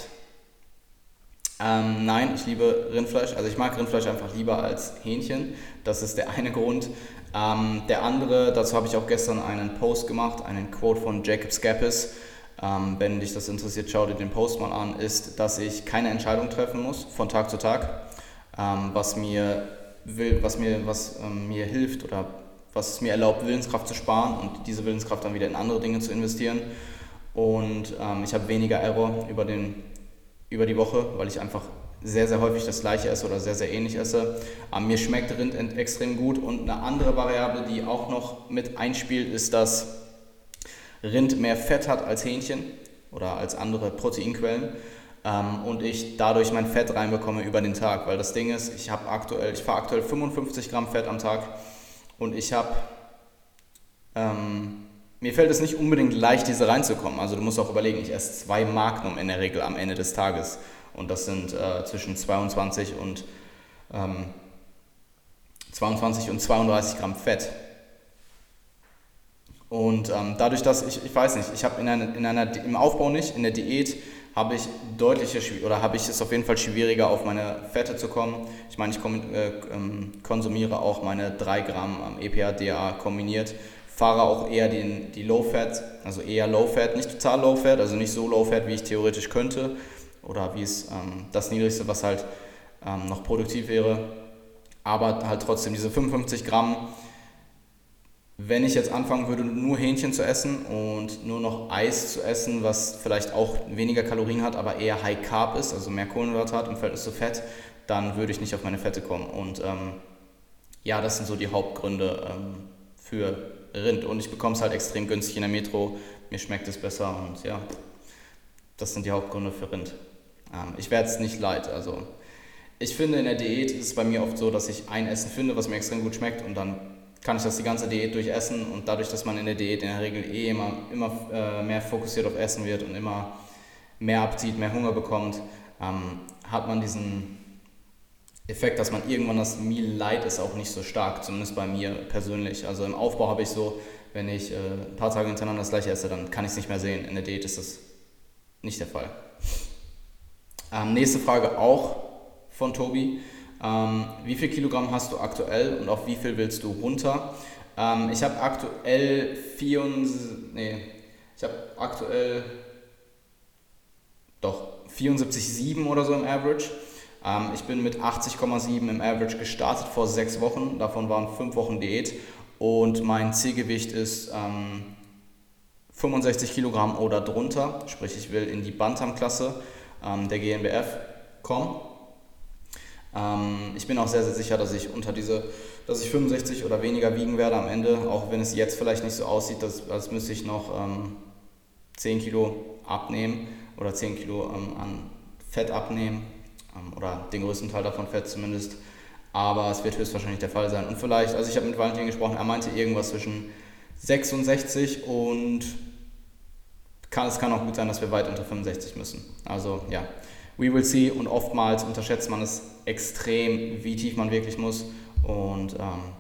Ähm, nein, ich liebe Rindfleisch. Also ich mag Rindfleisch einfach lieber als Hähnchen. Das ist der eine Grund. Ähm, der andere, dazu habe ich auch gestern einen Post gemacht, einen Quote von Jacob Scapis. Ähm, wenn dich das interessiert, schau dir den Post mal an, ist, dass ich keine Entscheidung treffen muss von Tag zu Tag, ähm, was mir will, was mir, was ähm, mir hilft oder was es mir erlaubt, Willenskraft zu sparen und diese Willenskraft dann wieder in andere Dinge zu investieren. Und ähm, ich habe weniger Error über, den, über die Woche, weil ich einfach sehr, sehr häufig das gleiche esse oder sehr, sehr ähnlich esse. Ähm, mir schmeckt Rind extrem gut und eine andere Variable, die auch noch mit einspielt, ist, dass Rind mehr Fett hat als Hähnchen oder als andere Proteinquellen ähm, und ich dadurch mein Fett reinbekomme über den Tag, weil das Ding ist, ich habe aktuell, ich fahre aktuell 55 Gramm Fett am Tag und ich habe, ähm, mir fällt es nicht unbedingt leicht, diese reinzukommen. Also du musst auch überlegen, ich esse zwei Magnum in der Regel am Ende des Tages. Und das sind äh, zwischen 22 und, ähm, 22 und 32 Gramm Fett. Und ähm, dadurch, dass ich, ich weiß nicht, ich habe in einer, in einer, im Aufbau nicht, in der Diät habe ich deutliche oder habe ich es auf jeden Fall schwieriger, auf meine Fette zu kommen. Ich meine, ich äh, ähm, konsumiere auch meine 3 Gramm EPA-DA kombiniert, fahre auch eher den, die Low Fat, also eher Low Fat, nicht total Low Fat, also nicht so Low Fat, wie ich theoretisch könnte oder wie es ähm, das Niedrigste, was halt ähm, noch produktiv wäre, aber halt trotzdem diese 55 Gramm wenn ich jetzt anfangen würde, nur Hähnchen zu essen und nur noch Eis zu essen, was vielleicht auch weniger Kalorien hat, aber eher High Carb ist, also mehr Kohlenhydrate hat im Verhältnis zu Fett, dann würde ich nicht auf meine Fette kommen. Und ähm, ja, das sind so die Hauptgründe ähm, für Rind. Und ich bekomme es halt extrem günstig in der Metro, mir schmeckt es besser und ja, das sind die Hauptgründe für Rind. Ähm, ich werde es nicht leid, also ich finde in der Diät ist es bei mir oft so, dass ich ein Essen finde, was mir extrem gut schmeckt und dann kann ich das die ganze Diät durchessen und dadurch, dass man in der Diät in der Regel eh immer, immer äh, mehr fokussiert auf Essen wird und immer mehr Appetit, mehr Hunger bekommt, ähm, hat man diesen Effekt, dass man irgendwann das Meal Light ist, auch nicht so stark, zumindest bei mir persönlich. Also im Aufbau habe ich so, wenn ich äh, ein paar Tage hintereinander das gleiche esse, dann kann ich es nicht mehr sehen. In der Diät ist das nicht der Fall. Ähm, nächste Frage auch von Tobi. Ähm, wie viel Kilogramm hast du aktuell und auf wie viel willst du runter? Ähm, ich habe aktuell 74, nee, ich habe aktuell doch 74,7 oder so im Average. Ähm, ich bin mit 80,7 im Average gestartet vor sechs Wochen. Davon waren fünf Wochen Diät und mein Zielgewicht ist 65 ähm, Kilogramm oder drunter. Sprich, ich will in die Bantam-Klasse ähm, der GNBF kommen. Ähm, ich bin auch sehr, sehr sicher, dass ich unter diese, dass ich 65 oder weniger wiegen werde am Ende, auch wenn es jetzt vielleicht nicht so aussieht, dass, als müsste ich noch ähm, 10 Kilo abnehmen oder 10 Kilo ähm, an Fett abnehmen ähm, oder den größten Teil davon Fett zumindest. Aber es wird höchstwahrscheinlich der Fall sein. Und vielleicht, also ich habe mit Valentin gesprochen, er meinte irgendwas zwischen 66 und kann, es kann auch gut sein, dass wir weit unter 65 müssen. Also ja, we will see. Und oftmals unterschätzt man es extrem, wie tief man wirklich muss. Und ähm,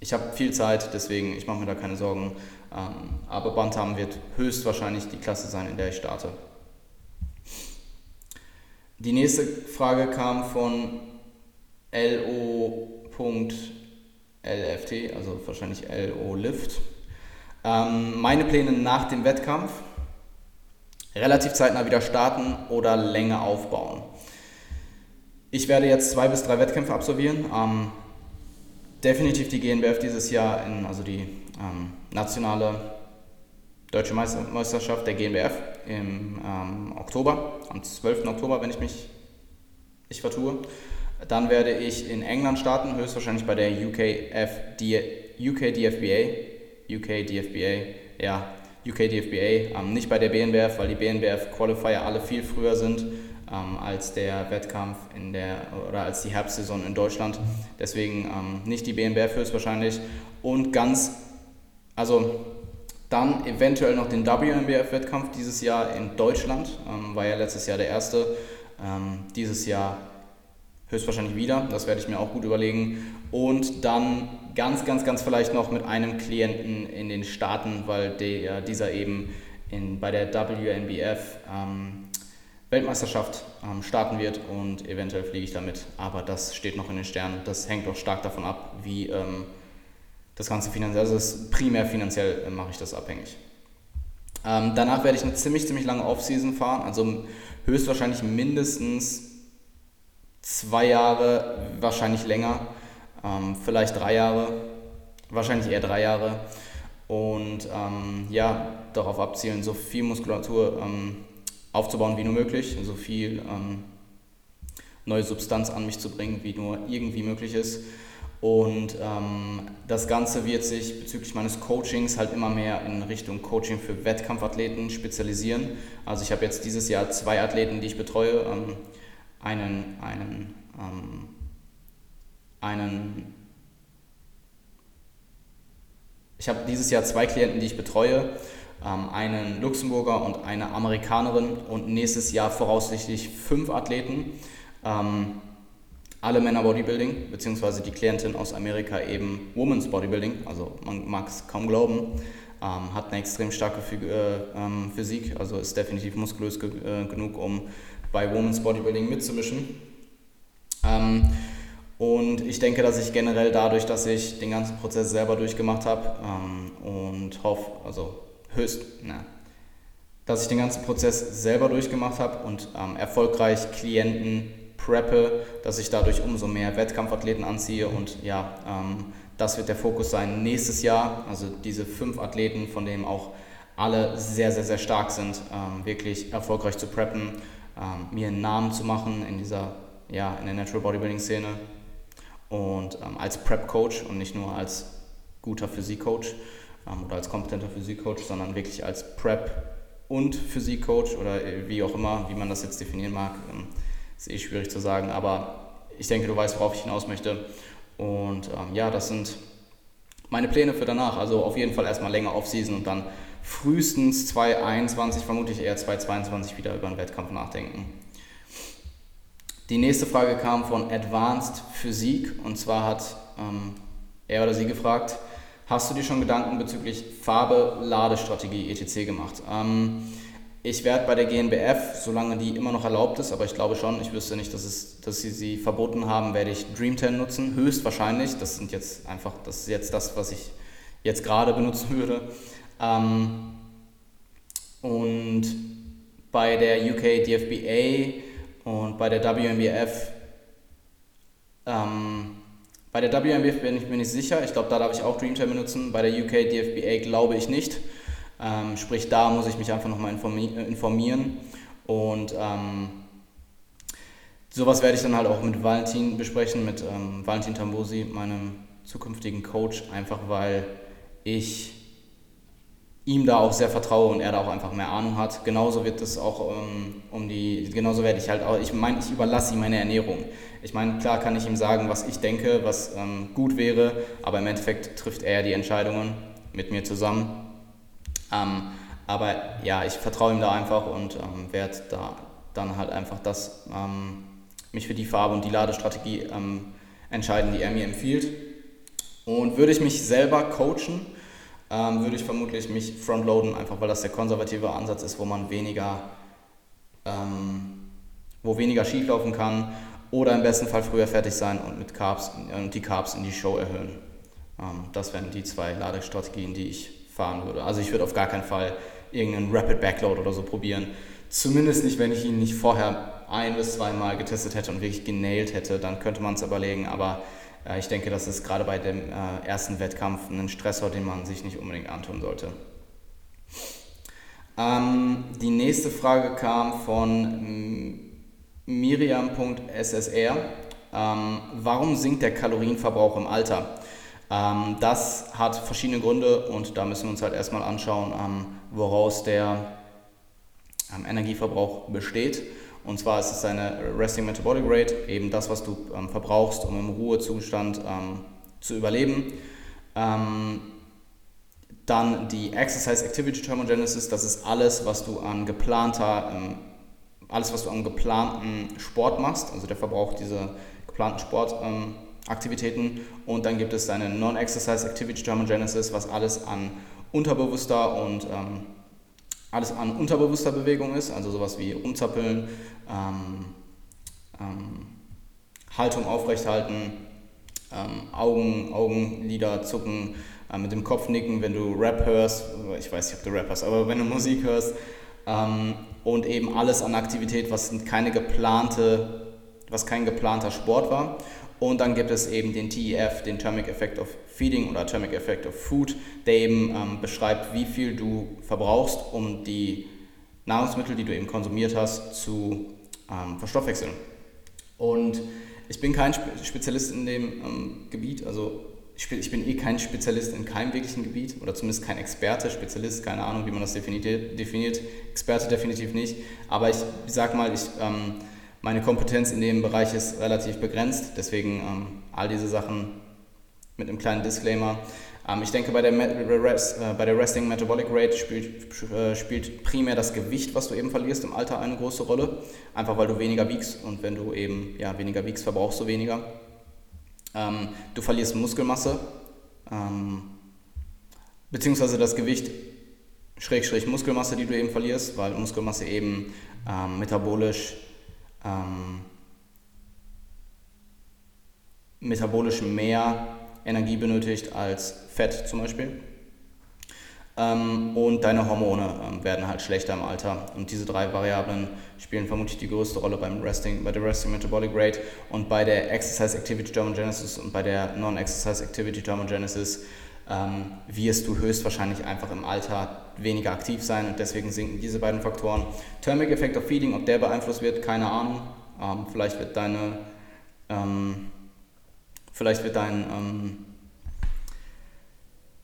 ich habe viel Zeit, deswegen ich mache mir da keine Sorgen. Ähm, aber Bantam wird höchstwahrscheinlich die Klasse sein, in der ich starte. Die nächste Frage kam von LO.LFT, also wahrscheinlich LO Lift. Ähm, meine Pläne nach dem Wettkampf relativ zeitnah wieder starten oder länger aufbauen. Ich werde jetzt zwei bis drei Wettkämpfe absolvieren. Ähm, definitiv die GNBF dieses Jahr, in, also die ähm, nationale deutsche Meisterschaft der GNBF im ähm, Oktober, am 12. Oktober, wenn ich mich nicht vertue. Dann werde ich in England starten, höchstwahrscheinlich bei der UKF, UK DFBA. UK DFBA, ja, UK DFBA, ähm, nicht bei der BNBF, weil die BNBF Qualifier alle viel früher sind ähm, als der Wettkampf in der oder als die Herbstsaison in Deutschland. Deswegen ähm, nicht die BNBF höchstwahrscheinlich und ganz, also dann eventuell noch den WNBF-Wettkampf dieses Jahr in Deutschland, ähm, war ja letztes Jahr der erste. Ähm, dieses Jahr höchstwahrscheinlich wieder, das werde ich mir auch gut überlegen. Und dann ganz, ganz, ganz vielleicht noch mit einem Klienten in den Staaten, weil der, dieser eben in, bei der WNBF ähm, Weltmeisterschaft ähm, starten wird und eventuell fliege ich damit. Aber das steht noch in den Sternen. Das hängt auch stark davon ab, wie ähm, das Ganze finanziell, also primär finanziell äh, mache ich das abhängig. Ähm, danach werde ich eine ziemlich, ziemlich lange Off-Season fahren, also höchstwahrscheinlich mindestens zwei Jahre, wahrscheinlich länger, ähm, vielleicht drei Jahre, wahrscheinlich eher drei Jahre. Und ähm, ja, darauf abzielen, so viel Muskulatur ähm, aufzubauen wie nur möglich, so viel ähm, neue Substanz an mich zu bringen, wie nur irgendwie möglich ist. Und ähm, das Ganze wird sich bezüglich meines Coachings halt immer mehr in Richtung Coaching für Wettkampfathleten spezialisieren. Also ich habe jetzt dieses Jahr zwei Athleten, die ich betreue. Ähm, einen, einen, ähm, einen ich habe dieses Jahr zwei Klienten, die ich betreue, ähm, einen Luxemburger und eine Amerikanerin und nächstes Jahr voraussichtlich fünf Athleten. Ähm, alle Männer Bodybuilding, beziehungsweise die Klientin aus Amerika eben Women's Bodybuilding, also man mag es kaum glauben, ähm, hat eine extrem starke äh, Physik, also ist definitiv muskulös äh, genug, um bei Women's Bodybuilding mitzumischen. Und ich denke, dass ich generell dadurch, dass ich den ganzen Prozess selber durchgemacht habe ähm, und hoffe, also höchst, na, dass ich den ganzen Prozess selber durchgemacht habe und ähm, erfolgreich Klienten preppe, dass ich dadurch umso mehr Wettkampfathleten anziehe und ja, ähm, das wird der Fokus sein nächstes Jahr. Also diese fünf Athleten, von denen auch alle sehr, sehr, sehr stark sind, ähm, wirklich erfolgreich zu preppen, ähm, mir einen Namen zu machen in dieser, ja, in der Natural Bodybuilding Szene und ähm, als Prep-Coach und nicht nur als guter Physik-Coach ähm, oder als kompetenter Physik-Coach, sondern wirklich als Prep- und Physik-Coach oder äh, wie auch immer, wie man das jetzt definieren mag. Ähm, ist eh schwierig zu sagen, aber ich denke, du weißt, worauf ich hinaus möchte. Und ähm, ja, das sind meine Pläne für danach. Also auf jeden Fall erstmal länger Offseason und dann frühestens 2021, vermutlich eher 2022 wieder über einen Wettkampf nachdenken. Die nächste Frage kam von Advanced Physik und zwar hat ähm, er oder sie gefragt, hast du dir schon Gedanken bezüglich Farbe, Ladestrategie etc. gemacht? Ähm, ich werde bei der GNBF, solange die immer noch erlaubt ist, aber ich glaube schon, ich wüsste nicht, dass, es, dass sie sie verboten haben, werde ich Dream 10 nutzen, höchstwahrscheinlich. Das sind jetzt einfach, das ist jetzt das, was ich jetzt gerade benutzen würde. Ähm, und bei der UK DFBA und bei der WMBF, ähm, bei der WMBF bin ich mir nicht sicher, ich glaube, da darf ich auch Dream 10 benutzen, bei der UK DFBA glaube ich nicht. Ähm, sprich, da muss ich mich einfach nochmal äh, informieren. Und ähm, sowas werde ich dann halt auch mit Valentin besprechen, mit ähm, Valentin Tambosi, meinem zukünftigen Coach, einfach weil ich ihm da auch sehr vertraue und er da auch einfach mehr Ahnung hat. Genauso wird es auch ähm, um die, genauso werde ich halt auch, ich meine, ich überlasse ihm meine Ernährung. Ich meine, klar kann ich ihm sagen, was ich denke, was ähm, gut wäre, aber im Endeffekt trifft er die Entscheidungen mit mir zusammen. Ähm, aber ja, ich vertraue ihm da einfach und ähm, werde da dann halt einfach das, ähm, mich für die Farbe und die Ladestrategie ähm, entscheiden, die er mir empfiehlt. Und würde ich mich selber coachen, ähm, würde ich vermutlich mich frontloaden, einfach weil das der konservative Ansatz ist, wo man weniger, ähm, wo weniger schief laufen kann oder im besten Fall früher fertig sein und mit Carbs und die Carbs in die Show erhöhen. das wären die zwei Ladestrategien, die ich fahren würde. Also ich würde auf gar keinen Fall irgendeinen Rapid Backload oder so probieren. Zumindest nicht, wenn ich ihn nicht vorher ein bis zweimal getestet hätte und wirklich genailt hätte, dann könnte man es überlegen. Aber äh, ich denke, das ist gerade bei dem äh, ersten Wettkampf ein Stressor, den man sich nicht unbedingt antun sollte. Ähm, die nächste Frage kam von Miriam.ssr. Ähm, warum sinkt der Kalorienverbrauch im Alter? Ähm, das hat verschiedene Gründe und da müssen wir uns halt erstmal anschauen, woraus der Energieverbrauch besteht. Und zwar ist es eine Resting Metabolic Rate, eben das, was du ähm, verbrauchst, um im Ruhezustand ähm, zu überleben. Ähm, dann die Exercise Activity Thermogenesis, das ist alles, was du an geplanter, alles, was du an geplanten Sport machst, also der Verbrauch dieser geplanten Sport. Aktivitäten und dann gibt es eine Non-Exercise Activity Thermogenesis, was alles an unterbewusster und ähm, alles an unterbewusster Bewegung ist, also sowas wie umzappeln, ähm, ähm, Haltung aufrechthalten, ähm, Augen, Augenlider zucken, äh, mit dem Kopf nicken, wenn du Rap hörst, ich weiß nicht, ob du Rap hast, aber wenn du Musik hörst ähm, und eben alles an Aktivität, was keine geplante, was kein geplanter Sport war. Und dann gibt es eben den TEF, den Thermic Effect of Feeding oder Thermic Effect of Food, der eben ähm, beschreibt, wie viel du verbrauchst, um die Nahrungsmittel, die du eben konsumiert hast, zu ähm, verstoffwechseln. Und ich bin kein Spezialist in dem ähm, Gebiet, also ich bin, eh kein Spezialist in keinem wirklichen Gebiet oder zumindest kein Experte, Spezialist, keine Ahnung, wie man das definiert, definiert. Experte definitiv nicht, aber ich sag mal, ich, ähm, meine Kompetenz in dem Bereich ist relativ begrenzt, deswegen ähm, all diese Sachen mit einem kleinen Disclaimer. Ähm, ich denke, bei der, äh, bei der Resting Metabolic Rate spielt, äh, spielt primär das Gewicht, was du eben verlierst im Alter, eine große Rolle. Einfach weil du weniger wiegst und wenn du eben ja, weniger wiegst, verbrauchst du weniger. Ähm, du verlierst Muskelmasse, ähm, beziehungsweise das Gewicht schräg, schräg Muskelmasse, die du eben verlierst, weil Muskelmasse eben ähm, metabolisch ähm, metabolisch mehr Energie benötigt als Fett zum Beispiel. Ähm, und deine Hormone ähm, werden halt schlechter im Alter. Und diese drei Variablen spielen vermutlich die größte Rolle beim Resting, bei der Resting Metabolic Rate und bei der Exercise Activity Thermogenesis und bei der Non-Exercise Activity Thermogenesis ähm, wirst du höchstwahrscheinlich einfach im Alter weniger aktiv sein und deswegen sinken diese beiden Faktoren. Thermic Effect of Feeding, ob der beeinflusst wird, keine Ahnung. Ähm, vielleicht wird deine, ähm, vielleicht wird dein ähm,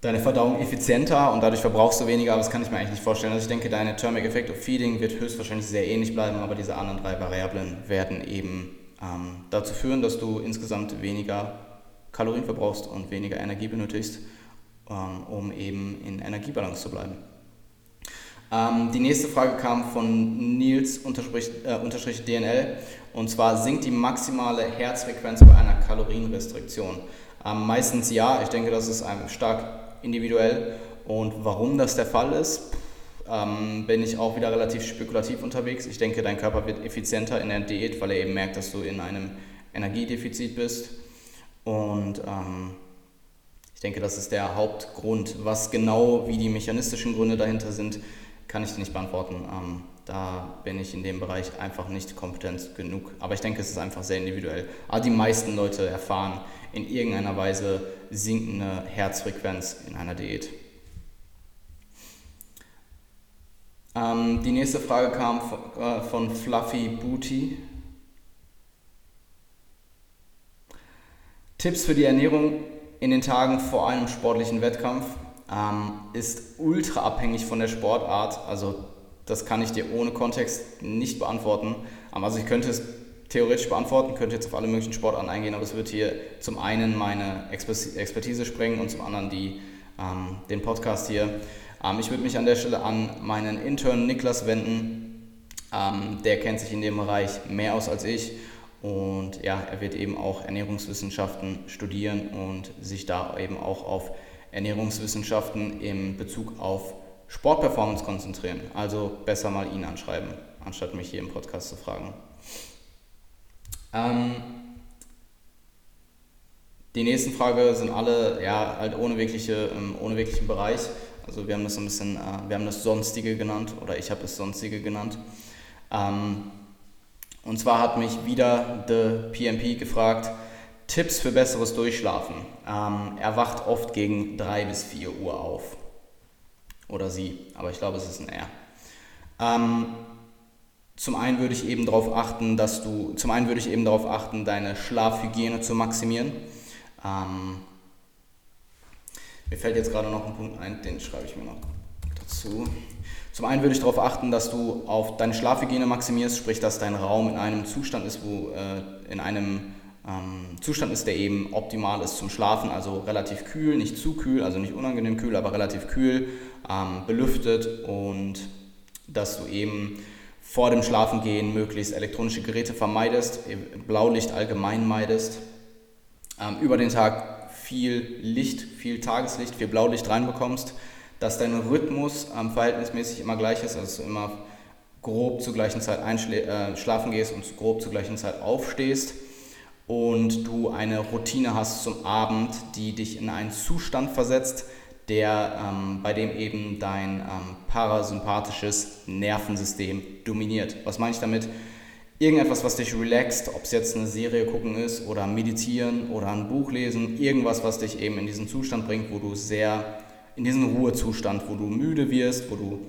deine Verdauung effizienter und dadurch verbrauchst du weniger, aber das kann ich mir eigentlich nicht vorstellen. Also ich denke, deine Thermic Effect of Feeding wird höchstwahrscheinlich sehr ähnlich bleiben, aber diese anderen drei Variablen werden eben ähm, dazu führen, dass du insgesamt weniger Kalorien verbrauchst und weniger Energie benötigst, ähm, um eben in Energiebalance zu bleiben. Ähm, die nächste Frage kam von Nils unterstrich, äh, unterstrich DNL und zwar sinkt die maximale Herzfrequenz bei einer Kalorienrestriktion? Ähm, meistens ja, ich denke, das ist stark individuell. Und warum das der Fall ist, ähm, bin ich auch wieder relativ spekulativ unterwegs. Ich denke, dein Körper wird effizienter in der Diät, weil er eben merkt, dass du in einem Energiedefizit bist. Und ähm, ich denke, das ist der Hauptgrund. Was genau, wie die mechanistischen Gründe dahinter sind, kann ich dir nicht beantworten. Ähm, da bin ich in dem Bereich einfach nicht kompetent genug. Aber ich denke, es ist einfach sehr individuell. Aber die meisten Leute erfahren in irgendeiner Weise sinkende Herzfrequenz in einer Diät. Ähm, die nächste Frage kam von, äh, von Fluffy Booty. Tipps für die Ernährung in den Tagen vor einem sportlichen Wettkampf ähm, ist ultra abhängig von der Sportart. Also das kann ich dir ohne Kontext nicht beantworten. Also ich könnte es theoretisch beantworten, könnte jetzt auf alle möglichen Sportarten eingehen, aber es wird hier zum einen meine Expertise sprengen und zum anderen die, ähm, den Podcast hier. Ähm, ich würde mich an der Stelle an meinen Intern Niklas wenden. Ähm, der kennt sich in dem Bereich mehr aus als ich und ja, er wird eben auch Ernährungswissenschaften studieren und sich da eben auch auf Ernährungswissenschaften in Bezug auf Sportperformance konzentrieren. Also besser mal ihn anschreiben, anstatt mich hier im Podcast zu fragen. Ähm, die nächsten Fragen sind alle ja, halt ohne, wirkliche, ähm, ohne wirklichen Bereich. Also wir haben das so ein bisschen, äh, wir haben das Sonstige genannt oder ich habe es Sonstige genannt. Ähm, und zwar hat mich wieder The PMP gefragt, Tipps für besseres Durchschlafen. Ähm, er wacht oft gegen 3 bis 4 Uhr auf. Oder sie, aber ich glaube, es ist ein R. Ähm, zum einen würde ich eben darauf achten, dass du, zum einen würde ich eben darauf achten, deine Schlafhygiene zu maximieren. Ähm, mir fällt jetzt gerade noch ein Punkt ein, den schreibe ich mir noch dazu. Zum einen würde ich darauf achten, dass du auf deine Schlafhygiene maximierst, sprich, dass dein Raum in einem Zustand ist, wo äh, in einem Zustand ist, der eben optimal ist zum Schlafen, also relativ kühl, nicht zu kühl, also nicht unangenehm kühl, aber relativ kühl, ähm, belüftet und dass du eben vor dem Schlafengehen möglichst elektronische Geräte vermeidest, Blaulicht allgemein meidest, ähm, über den Tag viel Licht, viel Tageslicht, viel Blaulicht reinbekommst, dass dein Rhythmus ähm, verhältnismäßig immer gleich ist, also immer grob zur gleichen Zeit äh, schlafen gehst und grob zur gleichen Zeit aufstehst und du eine Routine hast zum Abend, die dich in einen Zustand versetzt, der, ähm, bei dem eben dein ähm, parasympathisches Nervensystem dominiert. Was meine ich damit? Irgendetwas, was dich relaxt, ob es jetzt eine Serie gucken ist oder meditieren oder ein Buch lesen, irgendwas, was dich eben in diesen Zustand bringt, wo du sehr, in diesen Ruhezustand, wo du müde wirst, wo du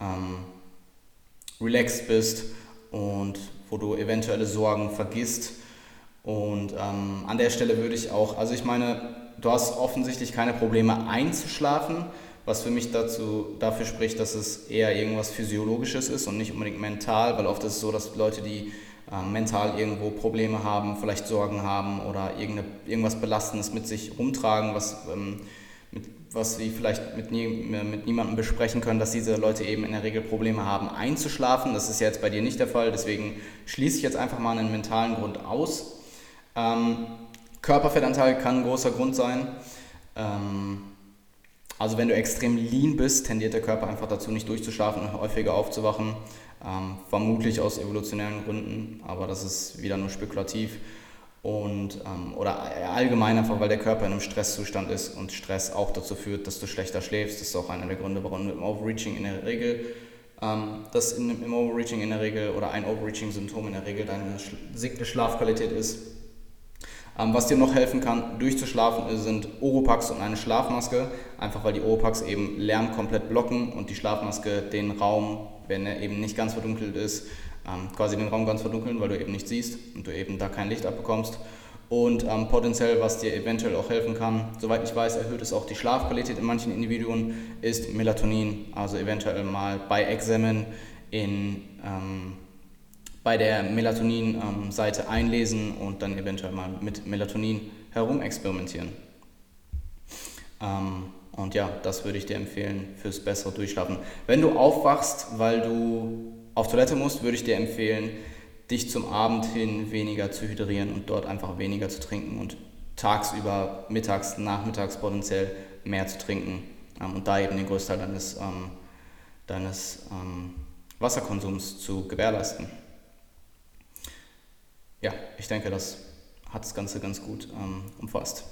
ähm, relaxed bist und wo du eventuelle Sorgen vergisst. Und ähm, an der Stelle würde ich auch, also ich meine, du hast offensichtlich keine Probleme einzuschlafen, was für mich dazu, dafür spricht, dass es eher irgendwas Physiologisches ist und nicht unbedingt mental, weil oft ist es so, dass Leute, die äh, mental irgendwo Probleme haben, vielleicht Sorgen haben oder irgendwas Belastendes mit sich rumtragen, was, ähm, mit, was sie vielleicht mit, nie, mit niemandem besprechen können, dass diese Leute eben in der Regel Probleme haben einzuschlafen. Das ist ja jetzt bei dir nicht der Fall, deswegen schließe ich jetzt einfach mal einen mentalen Grund aus. Ähm, Körperfettanteil kann ein großer Grund sein. Ähm, also wenn du extrem lean bist, tendiert der Körper einfach dazu, nicht durchzuschlafen und häufiger aufzuwachen. Ähm, vermutlich aus evolutionären Gründen, aber das ist wieder nur spekulativ. Und, ähm, oder allgemein einfach, weil der Körper in einem Stresszustand ist und Stress auch dazu führt, dass du schlechter schläfst. Das ist auch einer der Gründe, warum im Overreaching in der Regel, ähm, das in, im Overreaching in der Regel oder ein Overreaching-Symptom in der Regel deine Schlafqualität ist. Ähm, was dir noch helfen kann, durchzuschlafen, sind Oropax und eine Schlafmaske. Einfach weil die Oropax eben Lärm komplett blocken und die Schlafmaske den Raum, wenn er eben nicht ganz verdunkelt ist, ähm, quasi den Raum ganz verdunkeln, weil du eben nicht siehst und du eben da kein Licht abbekommst. Und ähm, potenziell, was dir eventuell auch helfen kann, soweit ich weiß, erhöht es auch die Schlafqualität in manchen Individuen, ist Melatonin. Also eventuell mal bei Examen in ähm, bei der Melatonin-Seite einlesen und dann eventuell mal mit Melatonin herumexperimentieren. Ähm, und ja, das würde ich dir empfehlen fürs bessere Durchschlafen. Wenn du aufwachst, weil du auf Toilette musst, würde ich dir empfehlen, dich zum Abend hin weniger zu hydrieren und dort einfach weniger zu trinken und tagsüber, mittags, nachmittags potenziell mehr zu trinken ähm, und da eben den Großteil deines, ähm, deines Wasserkonsums zu gewährleisten ja, ich denke, das hat das Ganze ganz gut ähm, umfasst.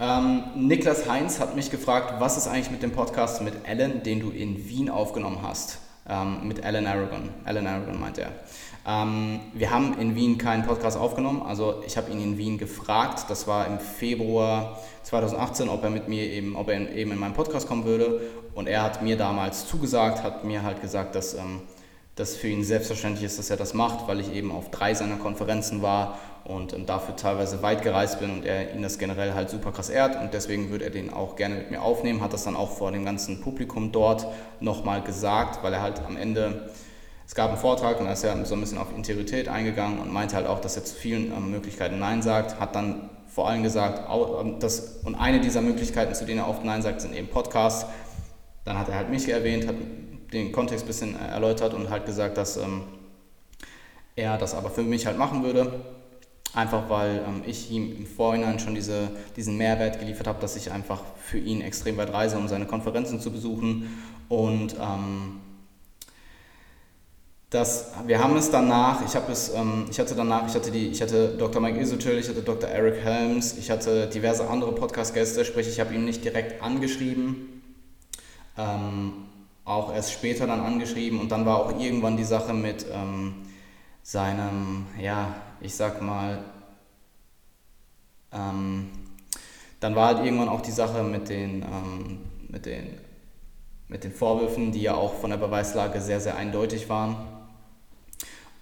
Ähm, Niklas Heinz hat mich gefragt, was ist eigentlich mit dem Podcast mit Alan, den du in Wien aufgenommen hast? Ähm, mit Alan Aragon. Alan Aragon meint er. Ähm, wir haben in Wien keinen Podcast aufgenommen, also ich habe ihn in Wien gefragt, das war im Februar 2018, ob er mit mir eben, ob er eben in meinen Podcast kommen würde und er hat mir damals zugesagt, hat mir halt gesagt, dass ähm, das für ihn selbstverständlich ist, dass er das macht, weil ich eben auf drei seiner Konferenzen war und ähm, dafür teilweise weit gereist bin und er ihn das generell halt super krass ehrt und deswegen würde er den auch gerne mit mir aufnehmen, hat das dann auch vor dem ganzen Publikum dort nochmal gesagt, weil er halt am Ende, es gab einen Vortrag und da ist er so ein bisschen auf Integrität eingegangen und meinte halt auch, dass er zu vielen ähm, Möglichkeiten Nein sagt, hat dann vor allem gesagt, ähm, dass, und eine dieser Möglichkeiten, zu denen er oft Nein sagt, sind eben Podcasts. Dann hat er halt mich erwähnt, hat den Kontext ein bisschen erläutert und halt gesagt, dass ähm, er das aber für mich halt machen würde. Einfach weil ähm, ich ihm im Vorhinein schon diese, diesen Mehrwert geliefert habe, dass ich einfach für ihn extrem weit reise, um seine Konferenzen zu besuchen. Und ähm, das, wir haben es danach, ich habe es, ähm, ich hatte danach, ich hatte die, ich hatte Dr. Mike Isotil, ich hatte Dr. Eric Helms, ich hatte diverse andere Podcast-Gäste, sprich ich habe ihn nicht direkt angeschrieben. Ähm, auch erst später dann angeschrieben und dann war auch irgendwann die Sache mit ähm, seinem, ja, ich sag mal, ähm, dann war halt irgendwann auch die Sache mit den, ähm, mit, den, mit den Vorwürfen, die ja auch von der Beweislage sehr, sehr eindeutig waren.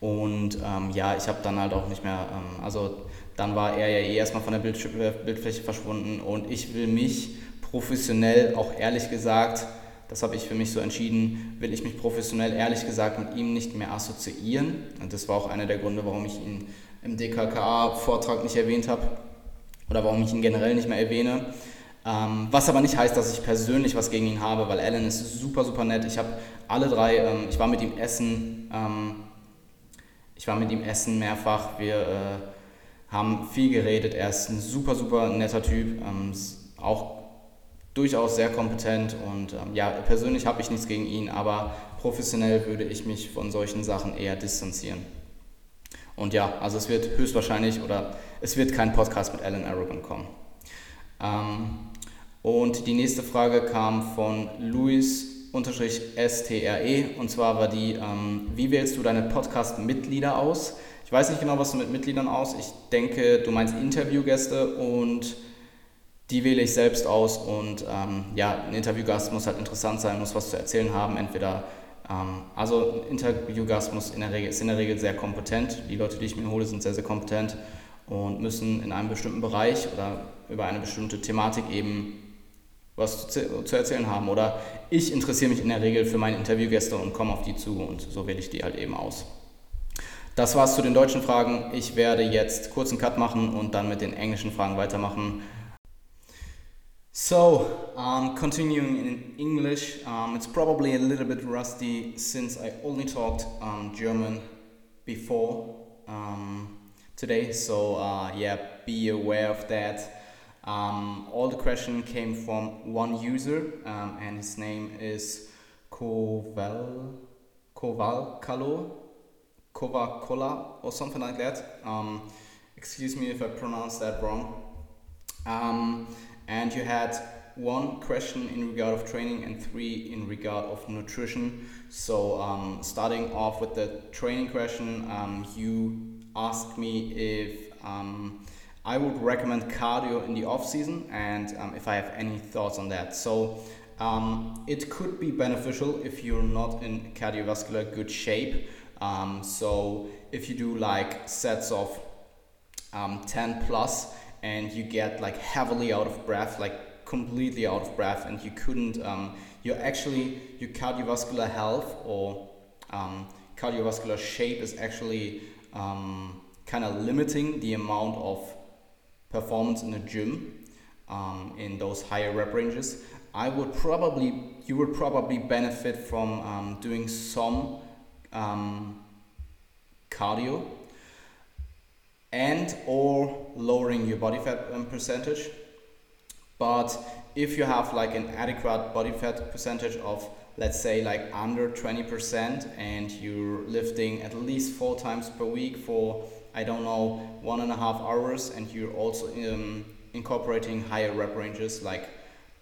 Und ähm, ja, ich habe dann halt auch nicht mehr, ähm, also dann war er ja eh erstmal von der Bildfläche verschwunden und ich will mich professionell auch ehrlich gesagt das habe ich für mich so entschieden, will ich mich professionell ehrlich gesagt mit ihm nicht mehr assoziieren. Und das war auch einer der Gründe, warum ich ihn im DKKA-Vortrag nicht erwähnt habe oder warum ich ihn generell nicht mehr erwähne. Ähm, was aber nicht heißt, dass ich persönlich was gegen ihn habe, weil Alan ist super, super nett. Ich habe alle drei, ähm, ich war mit ihm essen, ähm, ich war mit ihm essen mehrfach. Wir äh, haben viel geredet. Er ist ein super, super netter Typ. Ähm, auch durchaus sehr kompetent und ähm, ja, persönlich habe ich nichts gegen ihn, aber professionell würde ich mich von solchen Sachen eher distanzieren. Und ja, also es wird höchstwahrscheinlich oder es wird kein Podcast mit Alan Aragon kommen. Ähm, und die nächste Frage kam von Luis-STRE und zwar war die, ähm, wie wählst du deine Podcast-Mitglieder aus? Ich weiß nicht genau, was du mit Mitgliedern aus. Ich denke, du meinst Interviewgäste und die wähle ich selbst aus und ähm, ja, ein Interviewgast muss halt interessant sein, muss was zu erzählen haben, entweder ähm, also ein Interviewgast muss in der Regel, ist in der Regel sehr kompetent, die Leute, die ich mir hole, sind sehr, sehr kompetent und müssen in einem bestimmten Bereich oder über eine bestimmte Thematik eben was zu, zu erzählen haben oder ich interessiere mich in der Regel für meine Interviewgäste und komme auf die zu und so wähle ich die halt eben aus. Das war's zu den deutschen Fragen. Ich werde jetzt kurz einen Cut machen und dann mit den englischen Fragen weitermachen. So, um, continuing in English, um, it's probably a little bit rusty since I only talked um, German before um, today. So, uh, yeah, be aware of that. Um, all the question came from one user, um, and his name is Koval Kovalkalo Kovakola or something like that. excuse me if I pronounce that wrong. And you had one question in regard of training and three in regard of nutrition. So um, starting off with the training question, um, you asked me if um, I would recommend cardio in the off season and um, if I have any thoughts on that. So um, it could be beneficial if you're not in cardiovascular good shape. Um, so if you do like sets of 10 plus and you get like heavily out of breath, like completely out of breath, and you couldn't, um, you're actually, your cardiovascular health or um, cardiovascular shape is actually um, kind of limiting the amount of performance in the gym um, in those higher rep ranges. I would probably, you would probably benefit from um, doing some um, cardio and or lowering your body fat um, percentage. But if you have like an adequate body fat percentage of let's say like under 20% and you're lifting at least four times per week for I don't know one and a half hours and you're also um, incorporating higher rep ranges like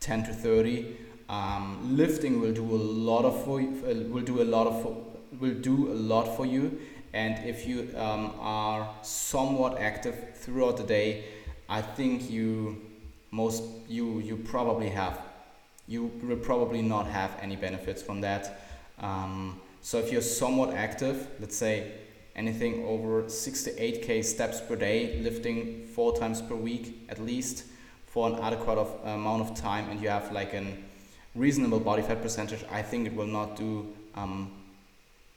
10 to 30 um, lifting will do a lot of for you, uh, will do a lot of will do a lot for you and if you um, are somewhat active throughout the day i think you most you you probably have you will probably not have any benefits from that. Um, so if you're somewhat active let's say anything over 6 to 8k steps per day lifting four times per week at least for an adequate of, amount of time and you have like a reasonable body fat percentage i think it will not do um,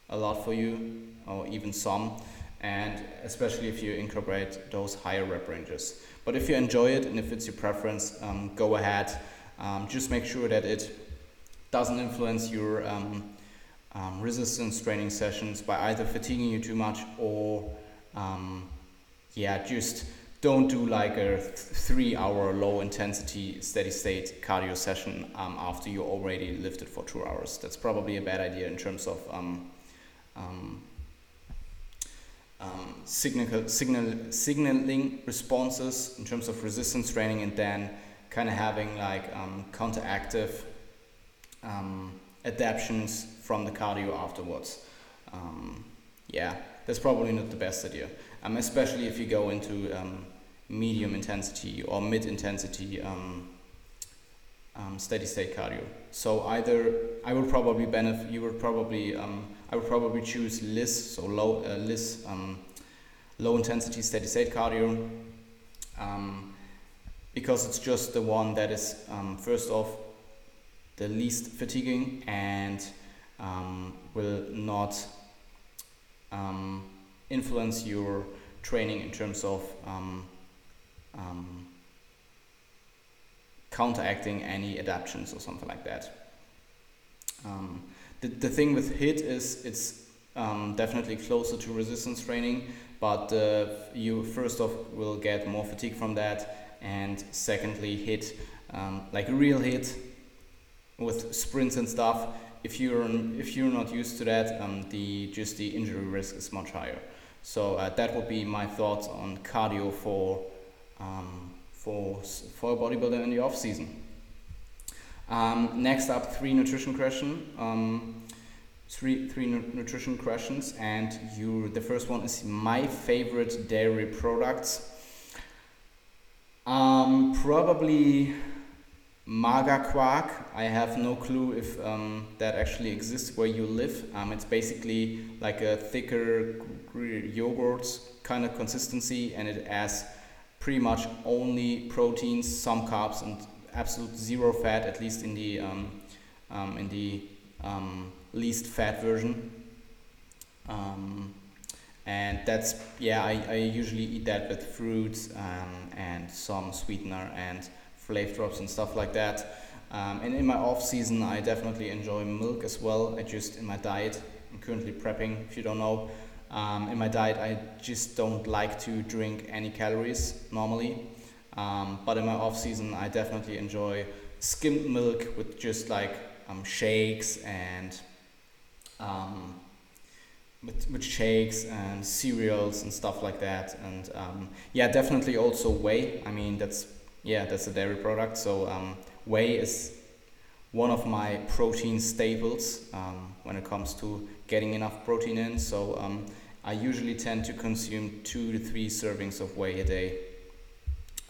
a lot for you or even some and especially if you incorporate those higher rep ranges. But if you enjoy it and if it's your preference, um, go ahead. Um, just make sure that it doesn't influence your um, um resistance training sessions by either fatiguing you too much or um, yeah, just don't do like a th three hour low intensity steady state cardio session um, after you already lifted for two hours. That's probably a bad idea in terms of um, um, signal, signal, signaling responses in terms of resistance training and then kind of having like um, counteractive um, adaptations from the cardio afterwards. Um, yeah, that's probably not the best idea, um, especially if you go into um, medium intensity or mid intensity um, um, steady state cardio. So either I would probably benefit, you would probably um, I would probably choose LIS, so low uh, LIS, um, low intensity steady state cardio, um, because it's just the one that is um, first off the least fatiguing and um, will not um, influence your training in terms of um, counteracting any adaptations or something like that. Um, the, the thing with HIT is it's um, definitely closer to resistance training, but uh, you first off will get more fatigue from that, and secondly, HIT, um, like a real hit with sprints and stuff. If you're if you're not used to that, um, the just the injury risk is much higher. So uh, that would be my thoughts on cardio for um, for for a bodybuilder in the off season. Um, next up, three nutrition question. Um, three three nu nutrition questions, and you. The first one is my favorite dairy products. Um, probably Maga quark. I have no clue if um, that actually exists where you live. Um, it's basically like a thicker yogurt kind of consistency, and it has pretty much only proteins, some carbs, and absolute zero fat, at least in the um, um, in the um, least fat version. Um, and that's yeah, I, I usually eat that with fruits um, and some sweetener and flavor drops and stuff like that. And in my off season, I definitely enjoy milk as well. I just in my diet, I'm currently prepping. If you don't know, um, in my diet, I just don't like to drink any calories normally. Um, but in my off season, I definitely enjoy skimmed milk with just like um, shakes and um, with, with shakes and cereals and stuff like that. And um, yeah, definitely also whey. I mean, that's yeah, that's a dairy product. So um, whey is one of my protein staples um, when it comes to getting enough protein in. So um, I usually tend to consume two to three servings of whey a day.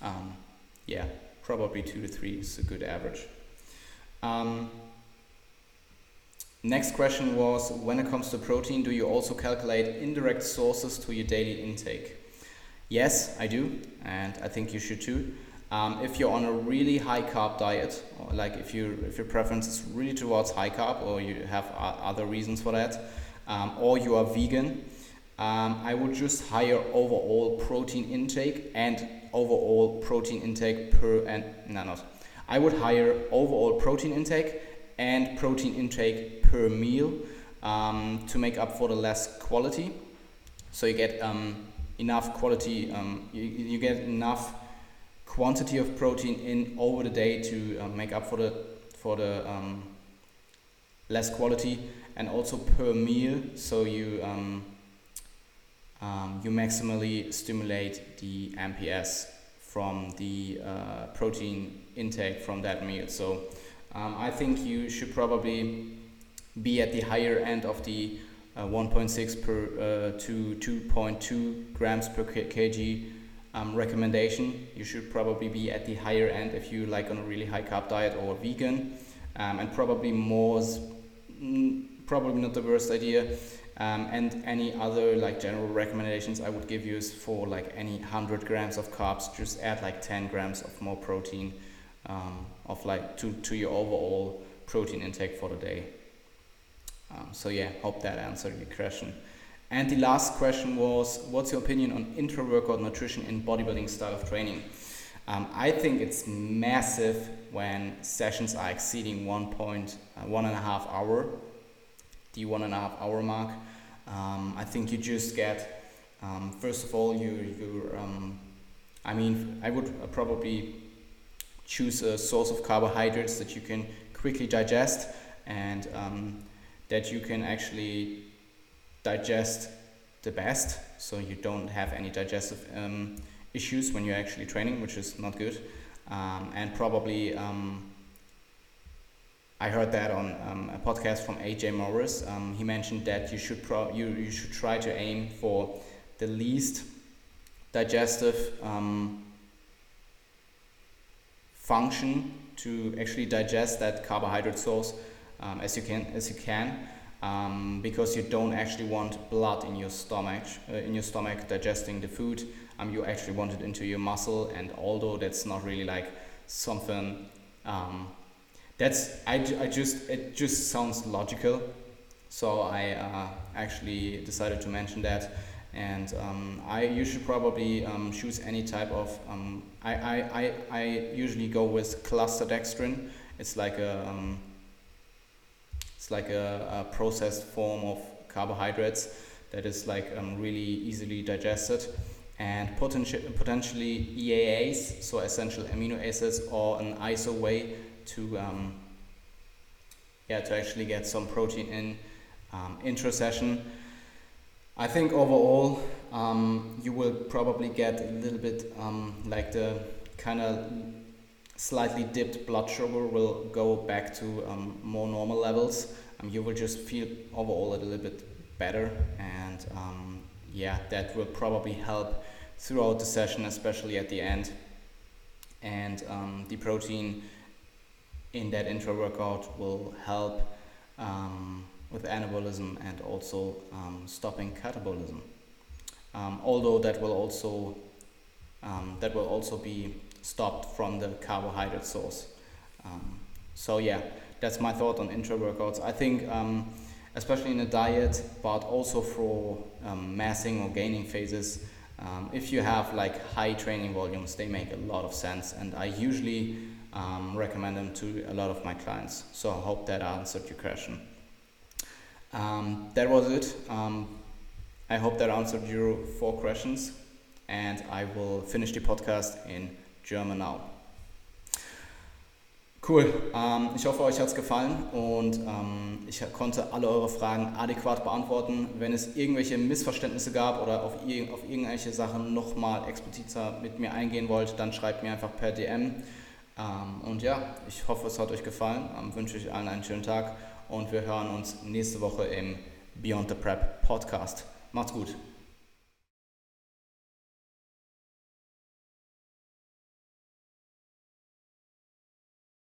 Um, yeah, probably two to three is a good average. Um, next question was when it comes to protein, do you also calculate indirect sources to your daily intake? Yes, I do, and I think you should too. Um, if you're on a really high carb diet, like if you if your preference is really towards high carb, or you have other reasons for that, um, or you are vegan, um, I would just higher overall protein intake and overall protein intake per and no not I would higher overall protein intake and protein intake per meal um, to make up for the less quality. So you get um, enough quality, um, you, you get enough quantity of protein in over the day to uh, make up for the for the um, less quality and also per meal. So you um, you maximally stimulate the MPS from the uh, protein intake from that meal. So um, I think you should probably be at the higher end of the uh, 1.6 per uh, to 2.2 grams per kg um, recommendation. You should probably be at the higher end if you like on a really high carb diet or vegan, um, and probably more mm, probably not the worst idea um, and any other like general recommendations I would give you is for like any 100 grams of carbs, just add like 10 grams of more protein um, of like to, to your overall protein intake for the day. Um, so yeah, hope that answered your question. And the last question was, what's your opinion on intra-workout nutrition in bodybuilding style of training? Um, I think it's massive when sessions are exceeding one point, uh, one and a half hour the one and a half hour mark. Um, I think you just get, um, first of all, you, you um, I mean, I would probably choose a source of carbohydrates that you can quickly digest and um, that you can actually digest the best so you don't have any digestive um, issues when you're actually training, which is not good. Um, and probably I heard that on um, a podcast from AJ Morris. Um, he mentioned that you should pro- you, you should try to aim for the least digestive um, function to actually digest that carbohydrate source um, as you can as you can um, because you don't actually want blood in your stomach uh, in your stomach digesting the food um, you actually want it into your muscle and although that's not really like something that's I, I just it just sounds logical. So I uh, actually decided to mention that. And um, I you should probably um, choose any type of um, I, I, I, I usually go with cluster dextrin it's like a um, it's like a, a, processed form of carbohydrates that is like um, really easily digested. And potenti- potentially EAAs, so essential amino acids, or an ISO way to um, yeah to actually get some protein in um, intra-session. I think overall um, you will probably get a little bit um, like the kind of slightly dipped blood sugar will go back to um, more normal levels. Um, you will just feel overall a little bit better and yeah that will probably help throughout the session especially at the end and um, the protein in that intro workout will help um, with anabolism and also um, stopping catabolism. Um, although that will also um, that will also be stopped from the carbohydrate source. Um, so yeah, that's my thought on intro workouts. I think um, especially in a diet, but also for massing or gaining phases. if you have like high training volumes, they make a lot of sense, and I usually um, recommend them to a lot of my clients. So I hope that answered your question. Um, that was it. Um, I hope that answered your four questions, and I will finish the podcast in German now. Cool. Ähm, ich hoffe, euch hat es gefallen und ähm, ich konnte alle eure Fragen adäquat beantworten. Wenn es irgendwelche Missverständnisse gab oder auf, ir auf irgendwelche Sachen nochmal expliziter mit mir eingehen wollt, dann schreibt mir einfach per DM. Ähm, und ja, ich hoffe, es hat euch gefallen. Ähm, wünsche ich allen einen schönen Tag und wir hören uns nächste Woche im Beyond the Prep Podcast. Macht's gut.